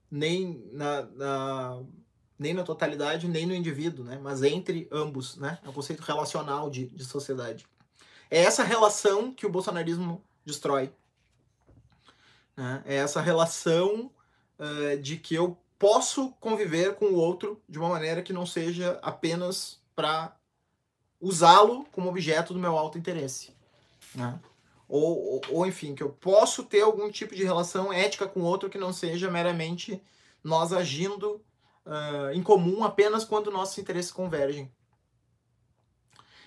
S1: nem na, na nem na totalidade, nem no indivíduo, né? mas entre ambos. Né? É um conceito relacional de, de sociedade. É essa relação que o bolsonarismo destrói. Né? É essa relação uh, de que eu posso conviver com o outro de uma maneira que não seja apenas para usá-lo como objeto do meu alto interesse. Né? Ou, ou, ou, enfim, que eu posso ter algum tipo de relação ética com o outro que não seja meramente nós agindo uh, em comum apenas quando nossos interesses convergem.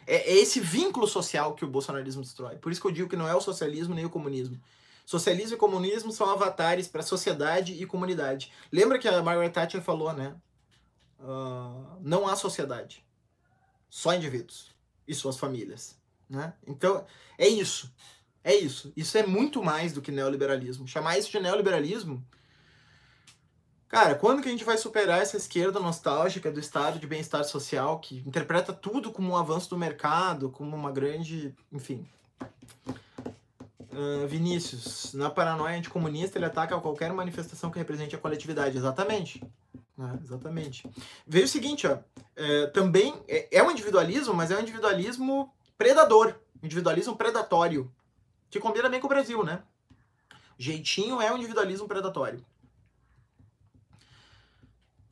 S1: É, é, esse vínculo social que o bolsonarismo destrói. Por isso que eu digo que não é o socialismo nem o comunismo. Socialismo e comunismo são avatares para sociedade e comunidade. Lembra que a Margaret Thatcher falou, né? Uh, não há sociedade, só indivíduos e suas famílias. Né? Então, é isso. É isso. Isso é muito mais do que neoliberalismo. Chamar isso de neoliberalismo Cara, quando que a gente vai superar essa esquerda nostálgica do estado de bem-estar social, que interpreta tudo como um avanço do mercado, como uma grande. Enfim. Uh, Vinícius, na paranoia anticomunista, ele ataca qualquer manifestação que represente a coletividade. Exatamente. É, exatamente. Veja o seguinte, ó. É, também é, é um individualismo, mas é um individualismo predador. Individualismo predatório. Que combina bem com o Brasil, né? Jeitinho é um individualismo predatório.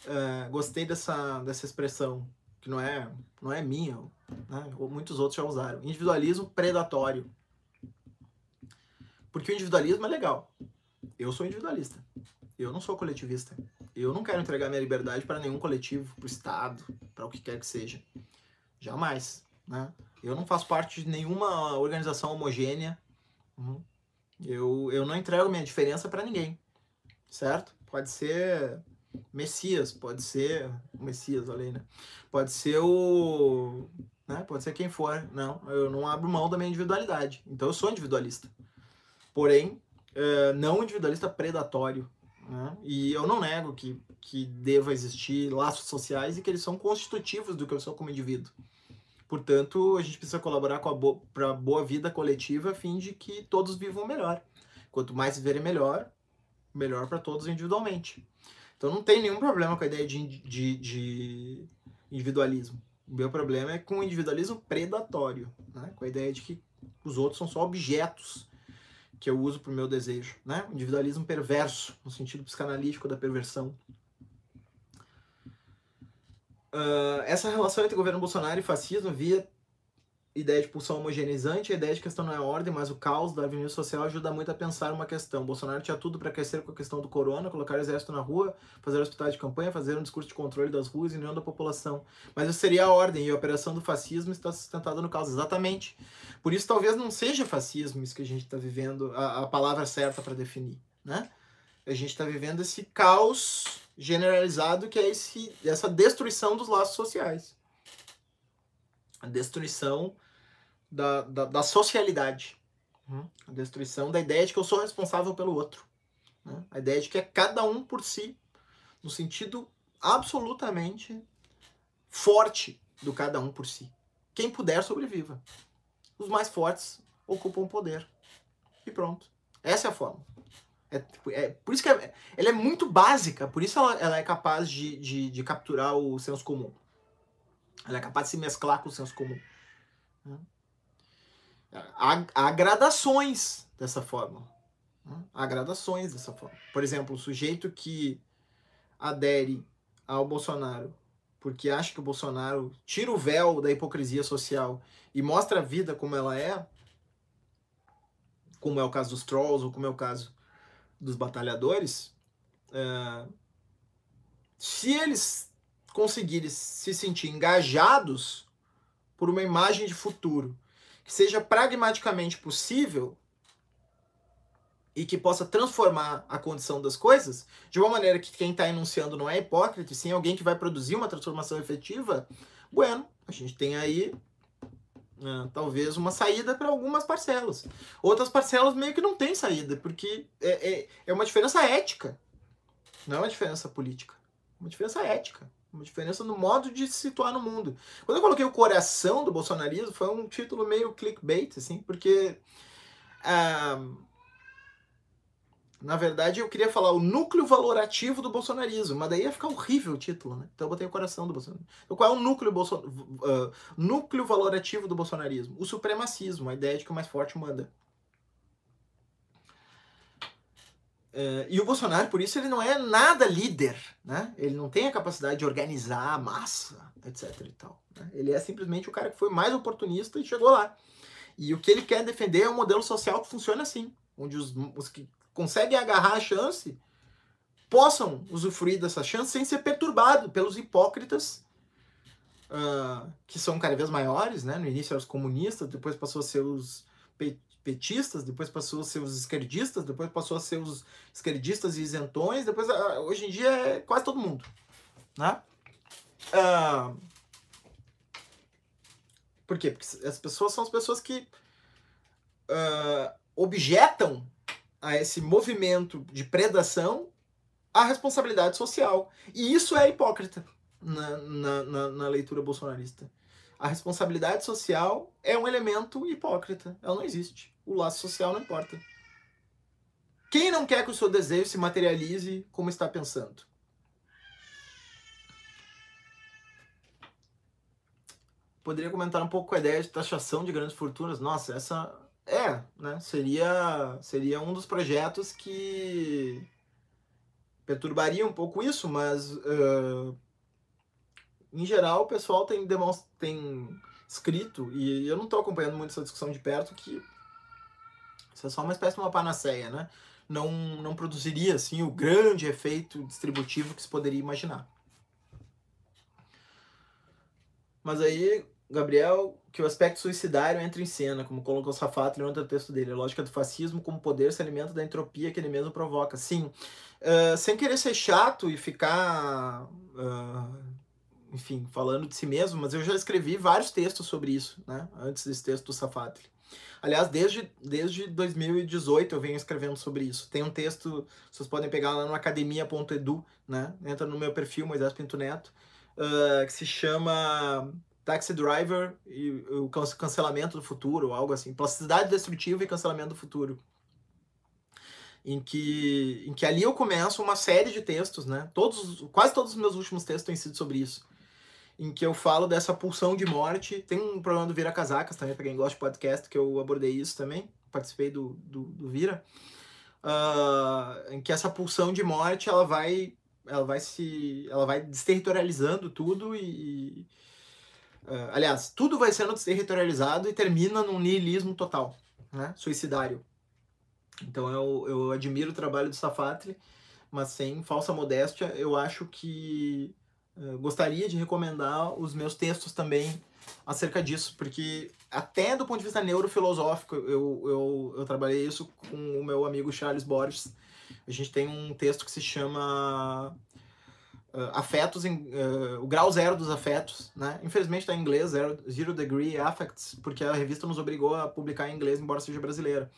S1: É, gostei dessa, dessa expressão, que não é, não é minha, né? muitos outros já usaram. Individualismo predatório. Porque o individualismo é legal. Eu sou individualista. Eu não sou coletivista. Eu não quero entregar minha liberdade para nenhum coletivo, para o Estado, para o que quer que seja. Jamais. Né? Eu não faço parte de nenhuma organização homogênea. Uhum. Eu, eu não entrego minha diferença para ninguém. Certo? Pode ser Messias, pode ser o Messias, olha aí, né? Pode ser o. Né? Pode ser quem for. Não, eu não abro mão da minha individualidade. Então eu sou individualista. Porém, é, não individualista predatório. Né? E eu não nego que, que deva existir laços sociais e que eles são constitutivos do que eu sou como indivíduo. Portanto, a gente precisa colaborar com a bo para boa vida coletiva a fim de que todos vivam melhor. Quanto mais viverem melhor, melhor para todos individualmente. Então não tem nenhum problema com a ideia de, de, de individualismo. O meu problema é com o individualismo predatório, né? com a ideia de que os outros são só objetos que eu uso para o meu desejo. Né? O individualismo perverso, no sentido psicanalítico da perversão. Uh, essa relação entre governo Bolsonaro e fascismo via ideia de pulsão homogeneizante, a ideia de questão não é ordem, mas o caos da avenida social ajuda muito a pensar uma questão. Bolsonaro tinha tudo para crescer com a questão do corona, colocar o exército na rua, fazer hospitais de campanha, fazer um discurso de controle das ruas e união da população. Mas isso seria a ordem, e a operação do fascismo está sustentada no caos. Exatamente. Por isso, talvez não seja fascismo isso que a gente está vivendo, a, a palavra certa para definir. Né? A gente está vivendo esse caos generalizado que é esse, essa destruição dos laços sociais. A destruição da, da, da socialidade. Uhum. A destruição da ideia de que eu sou responsável pelo outro. Né? A ideia de que é cada um por si, no sentido absolutamente forte do cada um por si. Quem puder, sobreviva. Os mais fortes ocupam o poder. E pronto. Essa é a forma. É, é, por isso que é, ela é muito básica, por isso ela, ela é capaz de, de, de, capturar o senso comum. Ela é capaz de se mesclar com o senso comum. Né? Há, gradações dessa forma. Né? Há gradações dessa forma. Por exemplo, o sujeito que adere ao Bolsonaro porque acha que o Bolsonaro tira o véu da hipocrisia social e mostra a vida como ela é, como é o caso dos trolls ou como é o caso dos batalhadores, é, se eles conseguirem se sentir engajados por uma imagem de futuro que seja pragmaticamente possível e que possa transformar a condição das coisas, de uma maneira que quem está enunciando não é hipócrita, sim alguém que vai produzir uma transformação efetiva, bueno, a gente tem aí uh, talvez uma saída para algumas parcelas. Outras parcelas meio que não tem saída, porque é, é, é uma diferença ética, não é uma diferença política, é uma diferença ética. Uma diferença no modo de se situar no mundo. Quando eu coloquei o coração do bolsonarismo, foi um título meio clickbait, assim, porque uh, na verdade, eu queria falar o núcleo valorativo do bolsonarismo, mas daí ia ficar horrível o título, né? Então eu botei o coração do bolsonarismo. Então, qual é o núcleo, bolson... Uh, núcleo valorativo do bolsonarismo? O supremacismo, a ideia de que o mais forte manda. Uh, e o Bolsonaro, por isso, ele não é nada líder, né? Ele não tem a capacidade de organizar a massa, etc e tal. Né? Ele é simplesmente o cara que foi mais oportunista e chegou lá. E o que ele quer defender é um modelo social que funciona assim, onde os, os que conseguem agarrar a chance possam usufruir dessa chance sem ser perturbado pelos hipócritas uh, que são cada vez maiores, né? No início eram os comunistas, depois passou a ser os petistas, depois passou a ser os esquerdistas, depois passou a ser os esquerdistas e isentões, depois uh, hoje em dia é quase todo mundo, né? Uh, por quê? Porque as pessoas são as pessoas que objetam a esse movimento de predação a responsabilidade social. E isso é hipócrita na, na, na, na leitura bolsonarista. A responsabilidade social é um elemento hipócrita. Ela não existe. O laço social não importa. Quem não quer que o seu desejo se materialize como está pensando? Poderia comentar um pouco com a ideia de taxação de grandes fortunas. Nossa, essa é, né? Seria, seria um dos projetos que perturbaria um pouco isso, mas uh, em geral o pessoal tem, tem escrito, e eu não estou acompanhando muito essa discussão de perto, que isso é só uma espécie de uma panaceia, né? Não, não produziria assim o grande efeito distributivo que se poderia imaginar. Mas aí Gabriel, que o aspecto suicidário entra em cena, como colocou Safato em outro texto dele. A lógica do fascismo como poder se alimenta da entropia que ele mesmo provoca. Sim, uh, sem querer ser chato e ficar, uh, enfim, falando de si mesmo, mas eu já escrevi vários textos sobre isso, né? Antes desse texto do Safatli. Aliás, desde, desde 2018 eu venho escrevendo sobre isso. Tem um texto, vocês podem pegar lá no academia.edu, né? Entra no meu perfil, Moisés Pinto Neto, uh, que se chama Taxi Driver e o cancelamento do futuro, ou algo assim. Plasticidade destrutiva e cancelamento do futuro. Em que, em que ali eu começo uma série de textos, né? Todos, quase todos os meus últimos textos têm sido sobre isso. Em que eu falo dessa pulsão de morte. Tem um programa do Vira Casacas também, para quem gosta de podcast, que eu abordei isso também. Participei do, do, do Vira. Uh, em que essa pulsão de morte ela vai ela vai se ela vai desterritorializando tudo e, Uh, aliás, tudo vai sendo territorializado e termina num niilismo total, né? suicidário. Então eu, eu admiro o trabalho do Safatli, mas sem falsa modéstia, eu acho que gostaria de recomendar os meus textos também acerca disso, porque até do ponto de vista neurofilosófico, eu, eu, eu trabalhei isso com o meu amigo Charles Borges. A gente tem um texto que se chama uh, afetos, em, uh, o grau zero dos afetos, né? Infelizmente está em inglês, Zero, Zero Degree Affects, porque a revista nos obrigou a publicar em inglês, embora seja brasileira.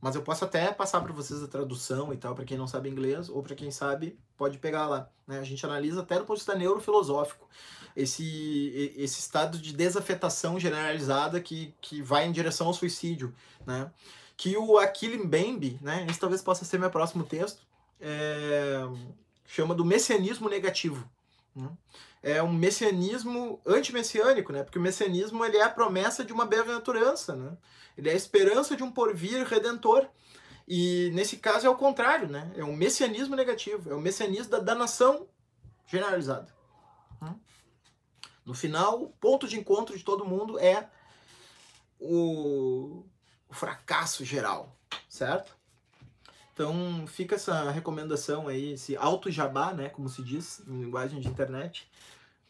S1: Mas eu posso até passar para vocês a tradução e tal, para quem não sabe inglês, ou para quem sabe, pode pegar lá. Né? A gente analisa até do ponto de vista neurofilosófico esse, esse estado de desafetação generalizada que, que vai em direção ao suicídio. Né? Que o Achille Mbembe, né? esse talvez possa ser meu próximo texto, é, chama do messianismo negativo. Né? É um messianismo antimessiânico, né? porque o messianismo ele é a promessa de uma bem-aventurança. Né? Ele é a esperança de um porvir redentor. E nesse caso é o contrário, né? É um messianismo negativo, é o messianismo da danação generalizada. Hum? No final, o ponto de encontro de todo mundo é o, o fracasso geral, certo? Então fica essa recomendação aí, esse auto jabá, né, como se diz em linguagem de internet,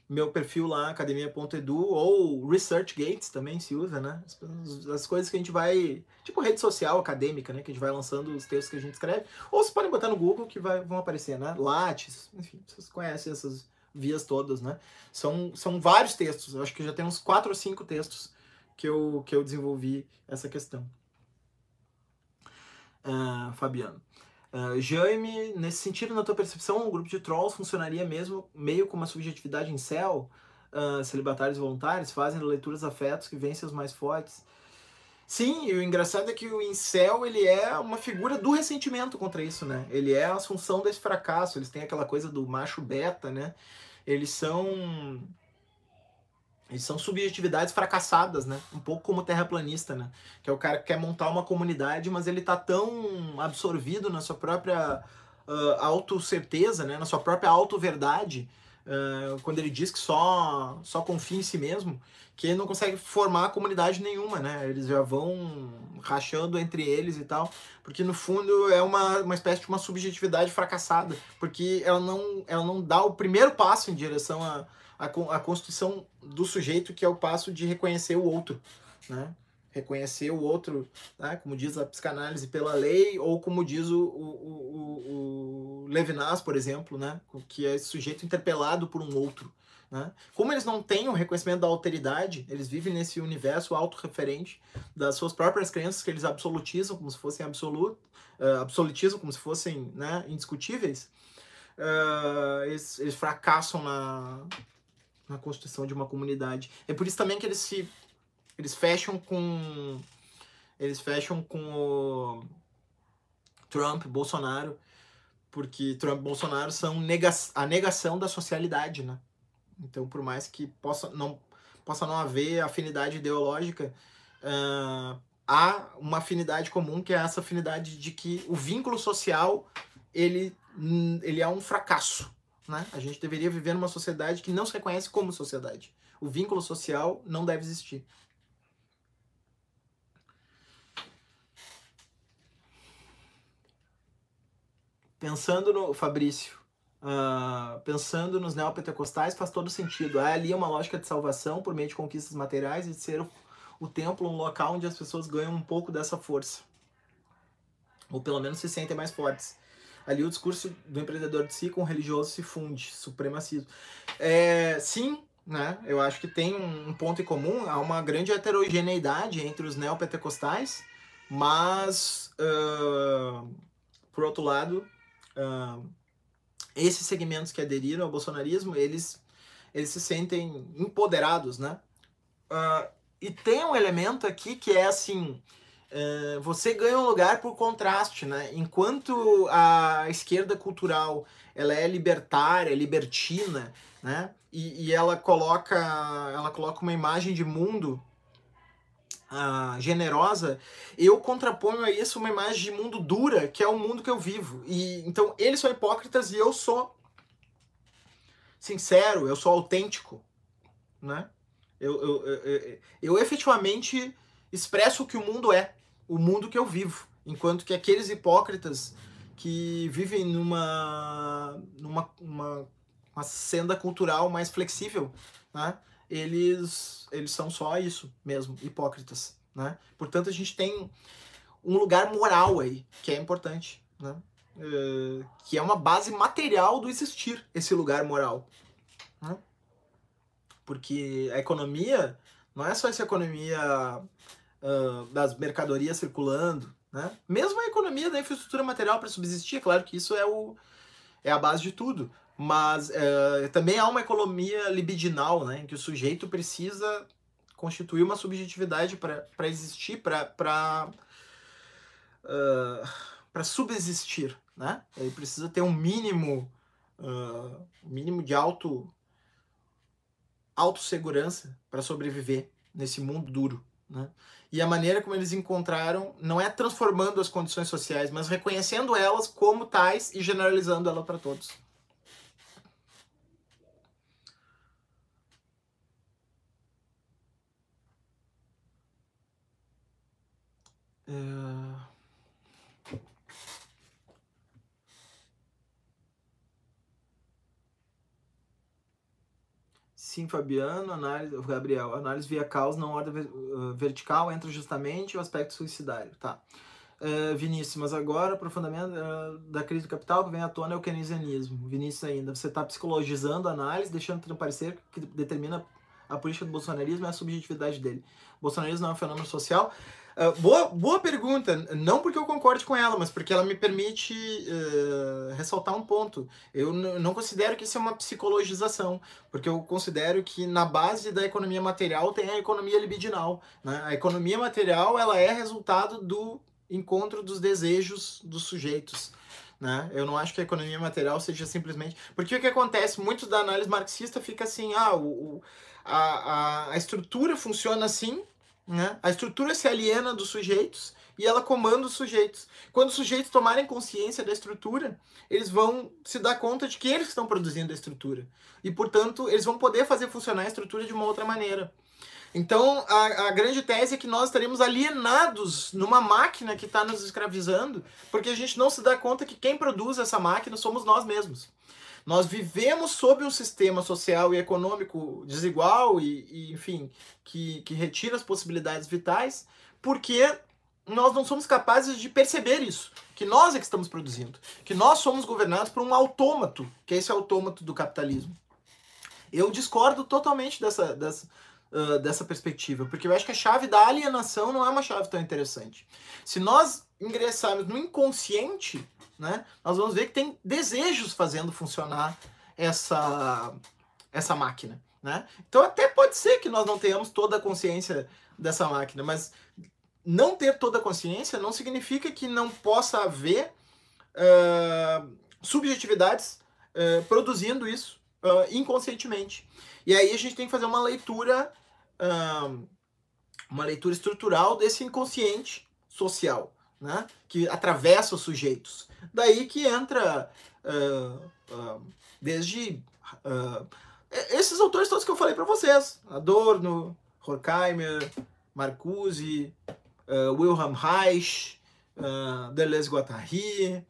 S1: meu perfil lá, academia.edu, ou ResearchGates também se usa, né? As, as, coisas que a gente vai. Tipo rede social acadêmica, né? Que a gente vai lançando os textos que a gente escreve. Ou vocês podem botar no Google que vai, vão aparecer, né? Lattes, enfim, vocês conhecem essas vias todas, né? São, são vários textos, eu acho que já tem uns quatro ou cinco textos que eu, que eu desenvolvi essa questão. Uh, Fabiano. Uh, Jaime, nesse sentido, na tua percepção, o grupo de trolls funcionaria mesmo meio como uma subjetividade em céu? Uh, celibatários voluntários fazem leituras afetos que vencem os mais fortes. Sim, e o engraçado é que o incel, ele é uma figura do ressentimento contra isso, né? Ele é a assunção desse fracasso, eles têm aquela coisa do macho beta, né? Eles são eles são subjetividades fracassadas, né? Um pouco como o terraplanista, né? Que é o cara que quer montar uma comunidade, mas ele tá tão absorvido na sua própria uh, autocerteza, né? Na sua própria auto-verdade, uh, quando ele diz que só, só confia em si mesmo, que ele não consegue formar comunidade nenhuma, né? Eles já vão rachando entre eles e tal, porque no fundo é uma, uma espécie de uma subjetividade fracassada, porque ela não, ela não dá o primeiro passo em direção a a, a constituição do sujeito, que é o passo de reconhecer o outro, né? Reconhecer o outro, né? como diz a psicanálise, pela lei, ou como diz o, o, o, o Levinas, por exemplo, né? que é sujeito interpelado por um outro. Né? Como eles não têm o reconhecimento da alteridade, eles vivem nesse universo autorreferente das suas próprias crenças que eles absolutizam como se fossem absoluto, uh, absolutizam como se fossem né, indiscutíveis, uh, eles, eles fracassam na, na constituição de uma comunidade. É por isso também que eles se eles fecham com eles fecham com o Trump, Bolsonaro, porque Trump e Bolsonaro são nega a negação da socialidade, né? Então, por mais que possa não possa não haver afinidade ideológica, uh, há uma afinidade comum que é essa afinidade de que o vínculo social ele, ele é um fracasso. Né? A gente deveria viver numa sociedade que não se reconhece como sociedade. O vínculo social não deve existir. Pensando no Fabrício, uh, pensando nos neopentecostais, faz todo sentido. Há ali uma lógica de salvação por meio de conquistas materiais e de ser o, o templo um local onde as pessoas ganham um pouco dessa força. Ou pelo menos se sentem mais fortes ali o discurso do empreendedor de si com o religioso se funde, supremacismo. É, sim, né? Eu acho que tem um ponto em comum, há uma grande heterogeneidade entre os neopentecostais, mas, uh, por outro lado, uh, esses segmentos que aderiram ao bolsonarismo, eles, eles se sentem empoderados, né? Uh, e tem um elemento aqui que é assim, Você ganha um lugar por contraste, né? Enquanto a esquerda cultural ela é libertária, libertina, né? E, e ela coloca ela coloca uma imagem de mundo uh, generosa, eu contraponho a isso uma imagem de mundo dura, que é o mundo que eu vivo. E então eles são hipócritas e eu sou sincero, eu sou autêntico, né? Eu, eu, eu, eu, eu efetivamente expresso o que o mundo é o mundo que eu vivo. Enquanto que aqueles hipócritas que vivem numa, numa uma, uma senda cultural mais flexível, né? eles, eles são só isso mesmo, hipócritas. Né? Portanto, a gente tem um lugar moral aí, que é importante. Né? uh, que é uma base material do existir esse lugar moral. Né? Porque a economia não é só essa economia uh, das mercadorias circulando, né? Mesmo a economia da infraestrutura material para subsistir, claro que isso é, o, é a base de tudo, mas uh, também há uma economia libidinal, né? Em que o sujeito precisa constituir uma subjetividade para existir, para uh, subsistir, né? Ele precisa ter um mínimo, uh, mínimo de auto autossegurança para sobreviver nesse mundo duro. Né? E a maneira como eles encontraram não é transformando as condições sociais, mas reconhecendo elas como tais e generalizando ela para todos. É... Sim, Fabiano, análise, Gabriel, análise via causa, não ordem uh, vertical, entra justamente o aspecto suicidário, tá. Uh, Vinícius, mas agora aprofundamento uh, da crise do capital que vem à tona é o keynesianismo. Vinícius ainda, você está psicologizando a análise, deixando transparecer que determina a política do bolsonarismo é a subjetividade dele. O bolsonarismo não é um fenômeno social. Uh, boa, boa pergunta. Não porque eu concorde com ela, mas porque ela me permite uh, ressaltar um ponto. Eu não considero que isso é uma psicologização, porque eu considero que na base da economia material tem a economia libidinal. Né? A economia material ela é resultado do encontro dos desejos dos sujeitos. Né? Eu não acho que a economia material seja simplesmente. Porque o que acontece? Muito da análise marxista fica assim: ah, o, o a, a, a estrutura funciona assim, né? A estrutura se aliena dos sujeitos e ela comanda os sujeitos. Quando os sujeitos tomarem consciência da estrutura, eles vão se dar conta de que eles estão produzindo a estrutura. E, portanto, eles vão poder fazer funcionar a estrutura de uma outra maneira. Então, a, a grande tese é que nós estaremos alienados numa máquina que está nos escravizando, porque a gente não se dá conta que quem produz essa máquina somos nós mesmos. Nós vivemos sob um sistema social e econômico desigual e, e enfim, que, que retira as possibilidades vitais, porque nós não somos capazes de perceber isso, que nós é que estamos produzindo, que nós somos governados por um autômato, que é esse autômato do capitalismo. Eu discordo totalmente dessa, dessa, uh, dessa perspectiva, porque eu acho que a chave da alienação não é uma chave tão interessante. Se nós ingressarmos no inconsciente, né, nós vamos ver que tem desejos fazendo funcionar essa, essa máquina. Né? Então até pode ser que nós não tenhamos toda a consciência dessa máquina, mas não ter toda a consciência não significa que não possa haver uh, subjetividades uh, produzindo isso uh, inconscientemente. E aí a gente tem que fazer uma leitura, uma leitura estrutural desse inconsciente social né? que atravessa os sujeitos. Daí que entra uh, uh, desde uh, esses autores todos que eu falei para vocês: Adorno, Horkheimer, Marcuse, Wilhelm Reich, Deleuze Guattari,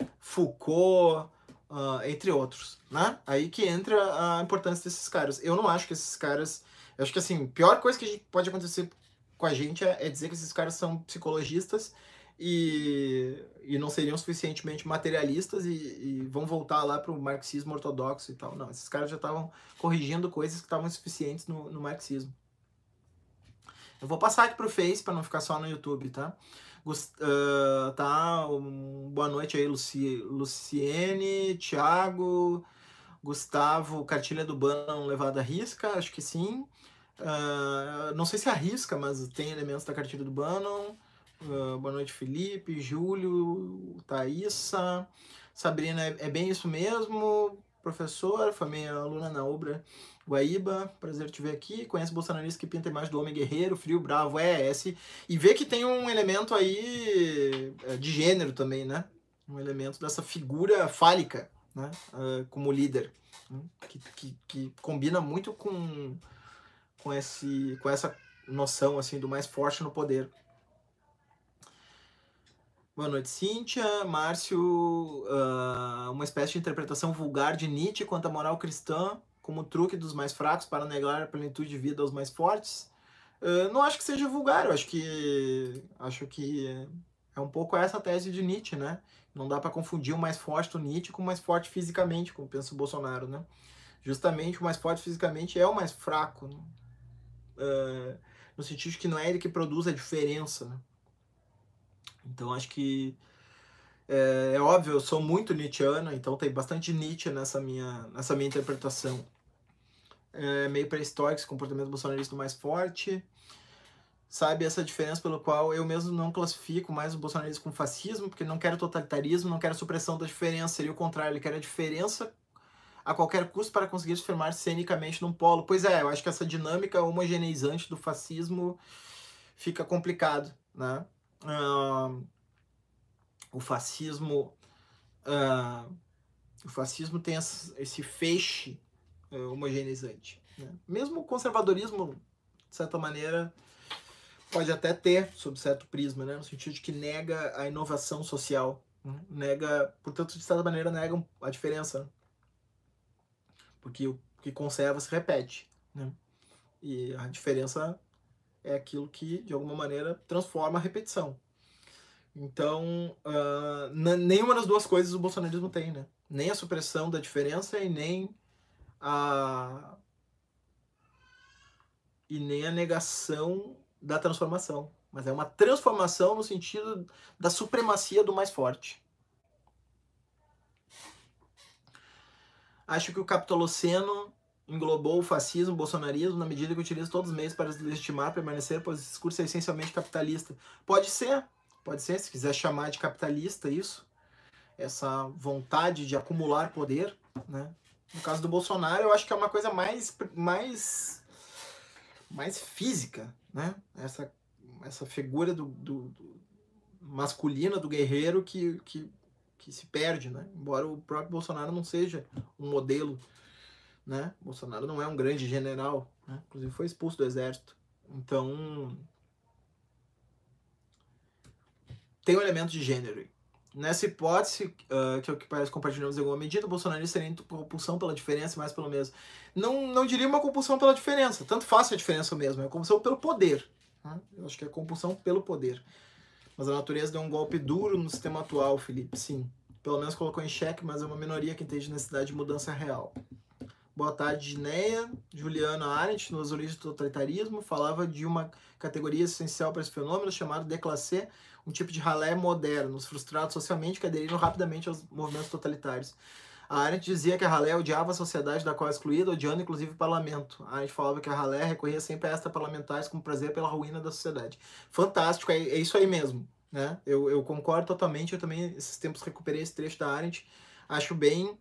S1: Foucault, entre outros. Né? Aí que entra a importância desses caras. Eu não acho que esses caras. Eu acho que assim, a pior coisa que pode acontecer com a gente é, é dizer que esses caras são psicologistas e, e não seriam suficientemente materialistas e, e vão voltar lá para o marxismo ortodoxo e tal. Não, esses caras já estavam corrigindo coisas que estavam insuficientes no, no marxismo. Eu vou passar aqui para o Face para não ficar só no YouTube, tá? Uh, tá, um, boa noite aí, Luci, Luciene, Thiago, Gustavo, cartilha do Bannon levada à risca, acho que sim. Uh, não sei se arrisca, mas tem elementos da cartilha do Bannon. Uh, boa noite, Felipe, Júlio, Thaísa. Sabrina, é, é bem isso mesmo? Professor, foi minha aluna na obra Guaíba, prazer te ver aqui. Conhece bolsonarista que pinta imagem do homem guerreiro, frio, bravo, é esse. E vê que tem um elemento aí é, de gênero também, né? Um elemento dessa figura fálica, né? Uh, como líder. Né? Que, que, que combina muito com, com, esse, com essa noção assim do mais forte no poder. Boa noite, Cíntia. Márcio, uh, uma espécie de interpretação vulgar de Nietzsche quanto à moral cristã, como truque dos mais fracos para negar a plenitude de vida aos mais fortes. Uh, não acho que seja vulgar, eu acho que acho que É um pouco essa tese de Nietzsche, né? Não dá para confundir o mais forte do Nietzsche com o mais forte fisicamente, como pensa o Bolsonaro, né? Justamente o mais forte fisicamente é o mais fraco, né? uh, no sentido de que não é ele que produz a diferença, né? Então acho que é, é, óbvio, eu sou muito Nietzscheano, então tem bastante Nietzsche nessa minha, nessa minha interpretação. É meio pré-histórico, esse comportamento bolsonarista mais forte sabe? Essa diferença pelo qual eu mesmo não classifico mais o bolsonarismo com fascismo, porque não quero totalitarismo, não quero supressão da diferença, seria o contrário, ele quer a diferença a qualquer custo para conseguir se firmar cenicamente num polo. Pois é, eu acho que essa dinâmica homogeneizante do fascismo fica complicado, né? Uh, o fascismo uh, o fascismo tem esse feixe homogeneizante. Né? Mesmo o conservadorismo, de certa maneira, pode até ter, sob certo prisma, né? no sentido de que nega a inovação social, né? nega, portanto, de certa maneira, nega a diferença, né? porque o que conserva se repete, né? e a diferença é aquilo que, de alguma maneira, transforma a repetição. Então, uh, nenhuma das duas coisas o bolsonarismo tem, né? Nem a supressão da diferença e nem a e nem a negação da transformação, mas é uma transformação no sentido da supremacia do mais forte. Acho que o capitoloceno englobou o fascismo, o bolsonarismo, na medida que utiliza todos os meios para legitimar, permanecer, pois o discurso é essencialmente capitalista. Pode ser, pode ser, se quiser chamar de capitalista isso, essa vontade de acumular poder, né? No caso do Bolsonaro, eu acho que é uma coisa mais, mais, mais física, né? Essa, essa figura do, do, do masculina do guerreiro que, que, que se perde, né? Embora o próprio Bolsonaro não seja um modelo, né? Bolsonaro não é um grande general, né? Inclusive foi expulso do exército. Então tem um elemento de gênero. Nessa hipótese, uh, que é o que parece compartilhamos em alguma medida, o Bolsonaro seria compulsão pela diferença mais pelo mesmo. Não, não diria uma compulsão pela diferença, tanto faz a diferença mesmo, é uma compulsão pelo poder. Né? Eu acho que é compulsão pelo poder. Mas a natureza deu um golpe duro no sistema atual, Felipe, sim. Pelo menos colocou em xeque, mas é uma minoria que entende necessidade de mudança real. Boa tarde, Gineia. Juliana Arendt, nos origens do totalitarismo, falava de uma categoria essencial para esse fenômeno chamado déclassé, um tipo de ralé moderno, os frustrados socialmente que aderiram rapidamente aos movimentos totalitários. A Arendt dizia que a ralé odiava a sociedade da qual é excluída, odiando inclusive o parlamento. A Arendt falava que a ralé recorria sempre a extra-parlamentares como prazer pela ruína da sociedade. Fantástico, é, é isso aí mesmo. Né? Eu, eu concordo totalmente, eu também esses tempos recuperei esse trecho da Arendt, acho bem...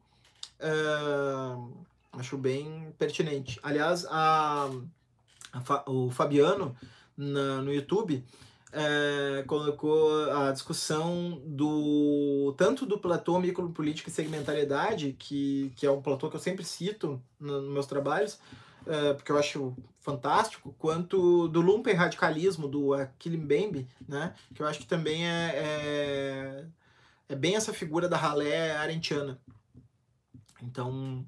S1: Uh, acho bem pertinente. Aliás, a, a o Fabiano, na, no YouTube, é, colocou a discussão do tanto do platô micropolítica e segmentariedade, que, que é um platô que eu sempre cito nos no meus trabalhos, é, porque eu acho fantástico, quanto do lumpen radicalismo do Achille Mbembe, né, que eu acho que também é, é, é bem essa figura da ralé arentiana. Então,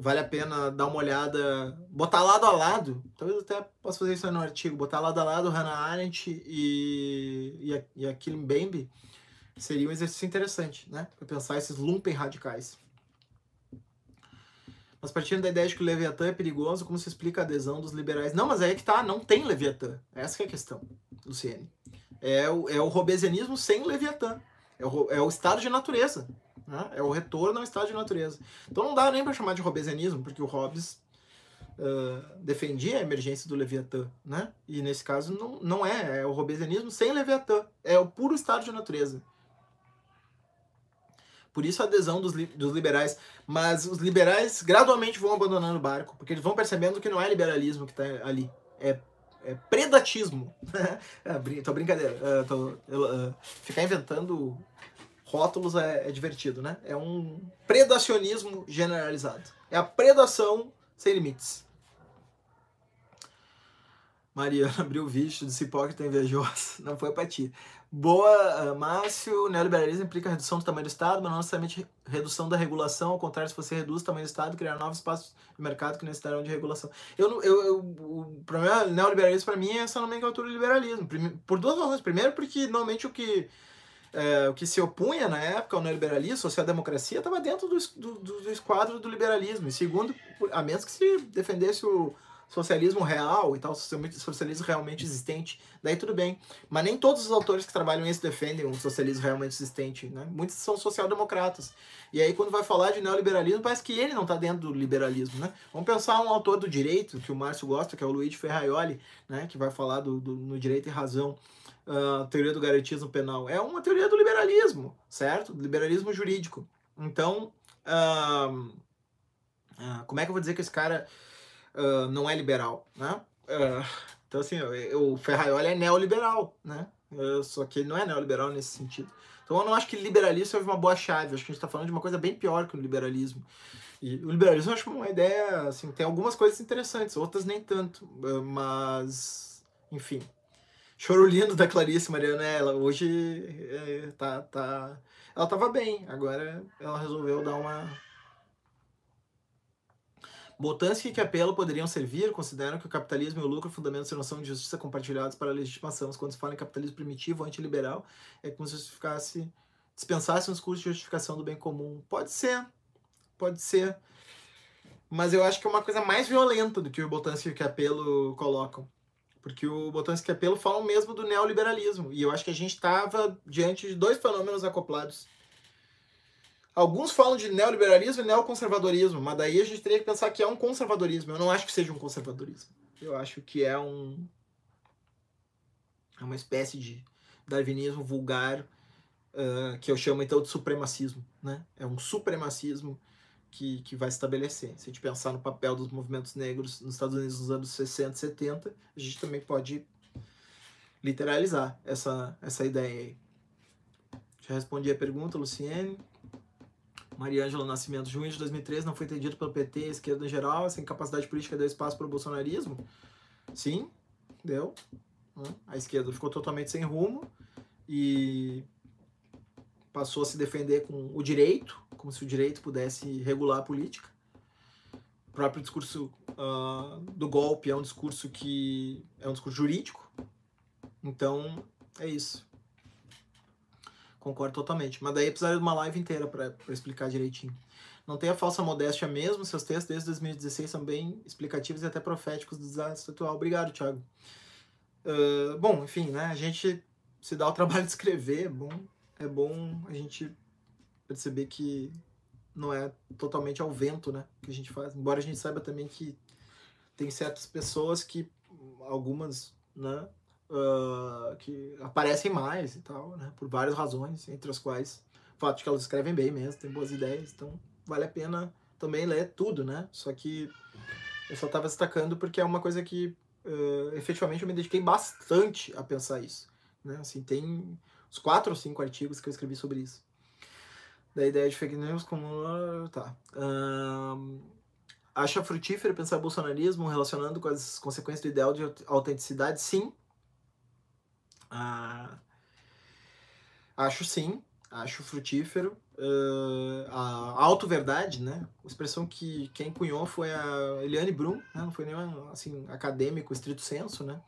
S1: vale a pena dar uma olhada, botar lado a lado, talvez até possa fazer isso no artigo, botar lado a lado Hannah Arendt e, e, a, e a Killing Bambi, seria um exercício interessante, né? Para pensar esses lumpen radicais. Mas partindo da ideia de que o Leviatã é perigoso, como se explica a adesão dos liberais? Não, mas aí é que tá, não tem Leviatã. Essa é a questão, Luciene. É o, é o robesianismo sem Leviatã. É o, é o estado de natureza. Né? É o retorno ao estado de natureza. Então não dá nem para chamar de robesianismo, porque o Hobbes uh, defendia a emergência do Leviatã, né? E nesse caso não, não é, é o robesianismo sem Leviatã, é o puro estado de natureza. Por isso a adesão dos, li dos liberais. Mas os liberais gradualmente vão abandonando o barco, porque eles vão percebendo que não é liberalismo que está ali, é, é predatismo. é, tô brincadeira. Uh, tô, uh, ficar inventando rótulos é, é, divertido, né? É um predacionismo generalizado. É a predação sem limites. Mariana abriu o vídeo desse hipócrita invejoso. Não foi pra ti. Boa, uh, Márcio. Neoliberalismo implica redução do tamanho do Estado, mas não necessariamente redução da regulação. Ao contrário, se você reduz o tamanho do Estado, criar novos espaços de mercado que necessitarão de regulação. Eu, eu, eu, o problema neoliberalismo, para mim, é essa nomenclatura de liberalismo. Por duas razões. Primeiro, porque normalmente o que, é, o que se opunha na época ao neoliberalismo, social-democracia, estava dentro do, do, do esquadro do liberalismo. E segundo, a menos que se defendesse o socialismo real e tal, socialismo realmente existente, daí tudo bem. Mas nem todos os autores que trabalham isso defendem um socialismo realmente existente, né? Muitos são social-democratas. E aí quando vai falar de neoliberalismo, parece que ele não está dentro do liberalismo, né? Vamos pensar um autor do direito, que o Márcio gosta, que é o Luigi Ferraioli, né? Que vai falar do, do no Direito e Razão, uh, teoria do garantismo penal. É uma teoria do liberalismo, certo? Liberalismo jurídico. Então, uh, uh, como é que eu vou dizer que esse cara uh, não é liberal, né? Então, assim, o Ferraioli é neoliberal, né? Só que ele não é neoliberal nesse sentido. Então, eu não acho que liberalismo é uma boa chave. acho que a gente está falando de uma coisa bem pior que o liberalismo. E o liberalismo eu acho uma ideia, assim, tem algumas coisas interessantes, outras nem tanto. Mas, enfim. Choro lindo da Clarice Mariana, ela hoje é, tá, tá. Ela tava bem, agora ela resolveu dar uma Botansky e Capello poderiam servir, consideram que o capitalismo e o lucro fundamentam a noção de justiça compartilhados para a legitimação. Quando se fala em capitalismo primitivo, antiliberal, é como se justificasse, dispensasse um discurso de justificação do bem comum. Pode ser, pode ser. Mas eu acho que é uma coisa mais violenta do que o Botansky e o Capello colocam. Porque o Botansky o Capello falam mesmo do neoliberalismo. E eu acho que a gente estava diante de dois fenômenos acoplados Alguns falam de neoliberalismo e neoconservadorismo, mas daí a gente teria que pensar que é um conservadorismo. Eu não acho que seja um conservadorismo. Eu acho que é um. É uma espécie de darwinismo vulgar, uh, que eu chamo então de supremacismo. Né? É um supremacismo que, que vai estabelecer. Se a gente pensar no papel dos movimentos negros nos Estados Unidos nos anos 60 70, a gente também pode literalizar essa, essa ideia aí. Já respondi a pergunta, Luciene. Maria Ângela Nascimento, junho de 2013, não foi entendido pelo PT, esquerda em geral, essa incapacidade política deu espaço para o bolsonarismo? Sim, deu. Né? A esquerda ficou totalmente sem rumo e passou a se defender com o direito, como se o direito pudesse regular a política. O próprio discurso uh, do golpe é um discurso que é um discurso jurídico. Então, é isso. Concordo totalmente. Mas daí precisaria de uma live inteira para explicar direitinho. Não tenha falsa modéstia mesmo, seus textos desde 2016 são bem explicativos e até proféticos do desastre atual. Obrigado, Thiago. Uh, bom, enfim, né? A gente se dá o trabalho de escrever, é bom, é bom a gente perceber que não é totalmente ao vento, né, que a gente faz. Embora a gente saiba também que tem certas pessoas que algumas, né, uh, que aparecem mais e tal, né? Por várias razões, entre as quais o fato de que elas escrevem bem mesmo, têm boas ideias, então vale a pena também ler tudo, né? Só que eu só estava destacando porque é uma coisa que uh, efetivamente eu me dediquei bastante a pensar isso, né? Assim, tem uns quatro ou cinco artigos que eu escrevi sobre isso. Da ideia de fake news como... Tá. Uh, acha frutífero pensar bolsonarismo relacionando com as consequências do ideal de autenticidade? Sim, ah, acho sim, acho frutífero. Uh, a auto-verdade, né? A expressão que quem cunhou foi a Eliane Brum, né? não foi nenhum assim, acadêmico, estrito senso, né?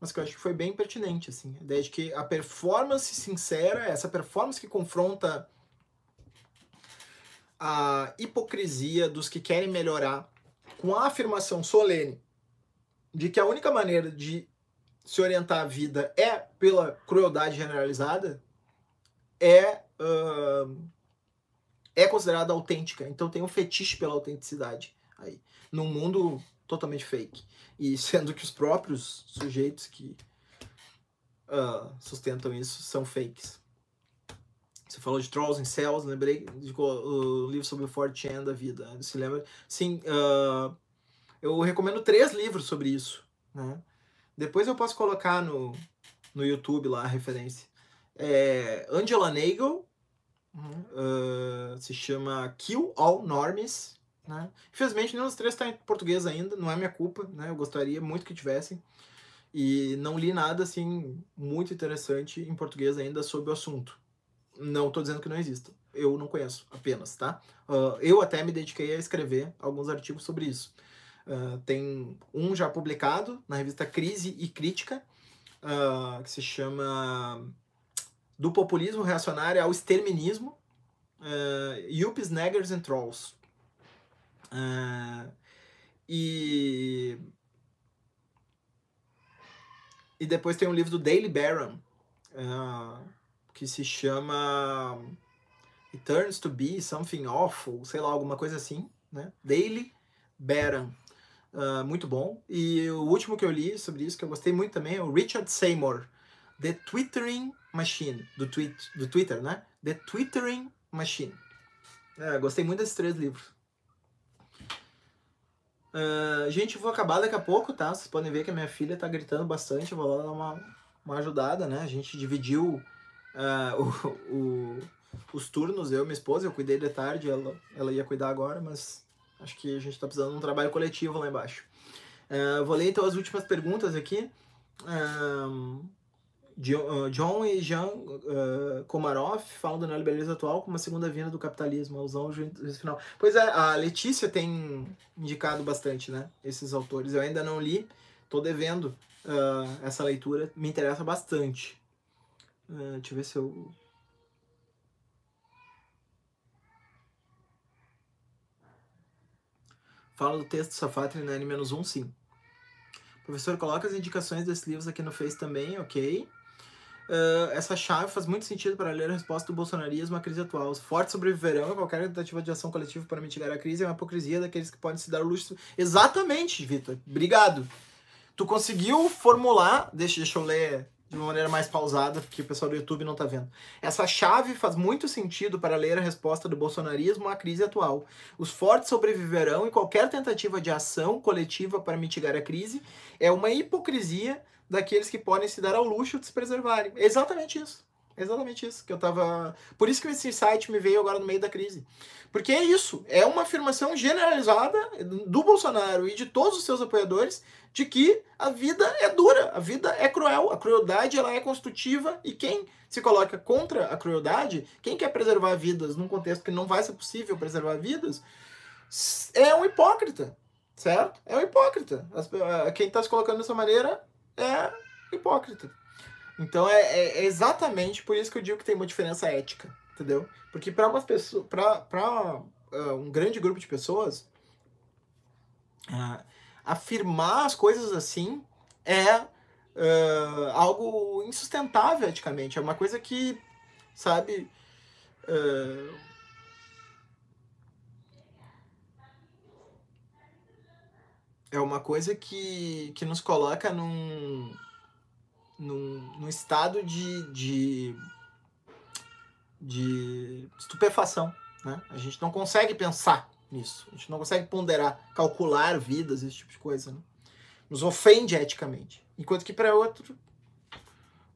S1: Mas que eu acho que foi bem pertinente, assim. A ideia de que a performance sincera, essa performance que confronta a hipocrisia dos que querem melhorar com a afirmação solene de que a única maneira de se orientar a vida é pela crueldade generalizada, é, uh, é considerada autêntica. Então tem um fetiche pela autenticidade aí. Num mundo totalmente fake. E sendo que os próprios sujeitos que uh, sustentam isso são fakes. Você falou de Trolls em Cells, lembrei do livro sobre o 4chan da vida. Você lembra? Sim, uh, eu recomendo três livros sobre isso. Né? Depois eu posso colocar no, no YouTube lá a referência. É Angela Nagel, uh, se chama Kill All Normies. Né? Infelizmente, nenhum dos três está em português ainda, não é minha culpa, né? eu gostaria muito que tivessem. E não li nada assim muito interessante em português ainda sobre o assunto. Não estou dizendo que não exista. Eu não conheço apenas, tá? Uh, eu até me dediquei a escrever alguns artigos sobre isso. Uh, tem um já publicado na revista Crise e Crítica, uh, que se chama Do Populismo Reacionário ao Exterminismo, uh, Yuppies, Neggers and Trolls. Uh, e e depois tem um livro do Daily Baron, uh, que se chama It Turns to Be Something Awful, sei lá, alguma coisa assim, né? Daily Baron. Uh, muito bom. E o último que eu li sobre isso, que eu gostei muito também, é o Richard Seymour, The Twittering Machine, do, tweet, do Twitter, né? The Twittering Machine. É, gostei muito desses três livros. Uh, gente, vou acabar daqui a pouco, tá? Vocês podem ver que a minha filha tá gritando bastante. Eu vou lá dar uma, uma ajudada, né? A gente dividiu uh, o, o, os turnos, eu e minha esposa. Eu cuidei de tarde, ela, ela ia cuidar agora, mas Acho que a gente está precisando de um trabalho coletivo lá embaixo. Uh, vou ler então as últimas perguntas aqui. John e Jean uh, Komarov falam do neoliberalismo atual como uma segunda vinda do capitalismo, alusão ao juízo final. Pois é, a Letícia tem indicado bastante, né, esses autores. Eu ainda não li, tô devendo uh, essa leitura, me interessa bastante. Uh, deixa eu ver se eu Fala do texto Safatri na N-1, sim. Professor, coloca as indicações desses livros aqui no Face também, ok. Uh, essa chave faz muito sentido para ler a resposta do bolsonarismo à crise atual. Os fortes sobreviverão a qualquer tentativa de ação coletiva para mitigar a crise é uma hipocrisia daqueles que podem se dar o luxo. Exatamente, Vitor. Obrigado. Tu conseguiu formular. Deixa, deixa eu ler de uma maneira mais pausada, porque o pessoal do YouTube não está vendo. Essa chave faz muito sentido para ler a resposta do bolsonarismo à crise atual. Os fortes sobreviverão e qualquer tentativa de ação coletiva para mitigar a crise é uma hipocrisia daqueles que podem se dar ao luxo de se preservarem. Exatamente isso. Exatamente isso que eu tava. Por isso que esse insight me veio agora no meio da crise. Porque é isso, é uma afirmação generalizada do Bolsonaro e de todos os seus apoiadores de que a vida é dura, a vida é cruel, a crueldade ela é construtiva e quem se coloca contra a crueldade, quem quer preservar vidas num contexto que não vai ser possível preservar vidas, é um hipócrita, certo? É um hipócrita. Quem está se colocando dessa maneira é hipócrita. Então é, é, é, exatamente por isso que eu digo que tem uma diferença ética, entendeu? Porque para umas pessoas, para uh, um grande grupo de pessoas, uh, afirmar as coisas assim é uh, algo insustentável eticamente. É uma coisa que, sabe. Uh, é uma coisa que, que nos coloca num, num, num estado de, de, de estupefação. Né? A gente não consegue pensar nisso. A gente não consegue ponderar, calcular vidas, esse tipo de coisa. Né? Nos ofende eticamente. Enquanto que para outro,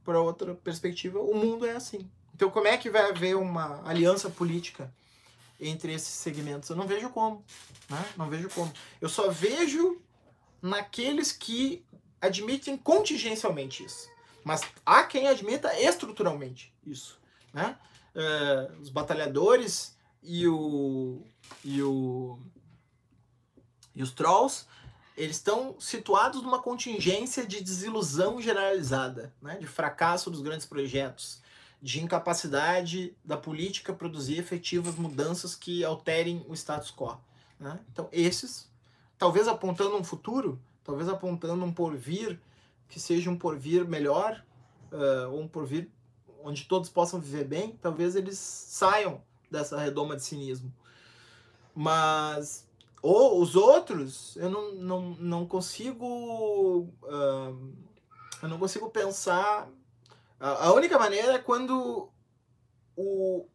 S1: para outra perspectiva, o mundo é assim. Então, como é que vai haver uma aliança política entre esses segmentos? Eu não vejo como. Né? Não vejo como. Eu só vejo naqueles que admitem contingencialmente isso. Mas há quem admita estruturalmente isso. Né? Uh, os batalhadores e o, e o e os trolls eles estão situados numa contingência de desilusão generalizada, né? de fracasso dos grandes projetos, de incapacidade da política produzir efetivas mudanças que alterem o status quo. Né? Então, esses, talvez apontando um futuro, talvez apontando um porvir que seja um porvir melhor, uh, ou um porvir onde todos possam viver bem, talvez eles saiam dessa redoma de cinismo. Mas ou os outros, eu não, não, não consigo. Uh, eu não consigo pensar. A, a única maneira é quando o,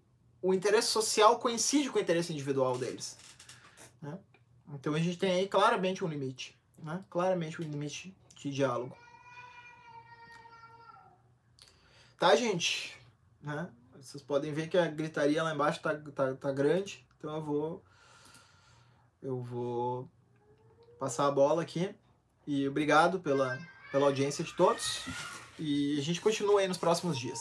S1: o interesse social coincide com o interesse individual deles. Né? Então a gente tem aí claramente um limite. Né? Claramente um limite de diálogo. Tá, gente? Né? Vocês podem ver que a gritaria lá embaixo tá, tá, tá grande. Então eu vou eu vou passar a bola aqui. E obrigado pela, pela audiência de todos. E a gente continua aí nos próximos dias.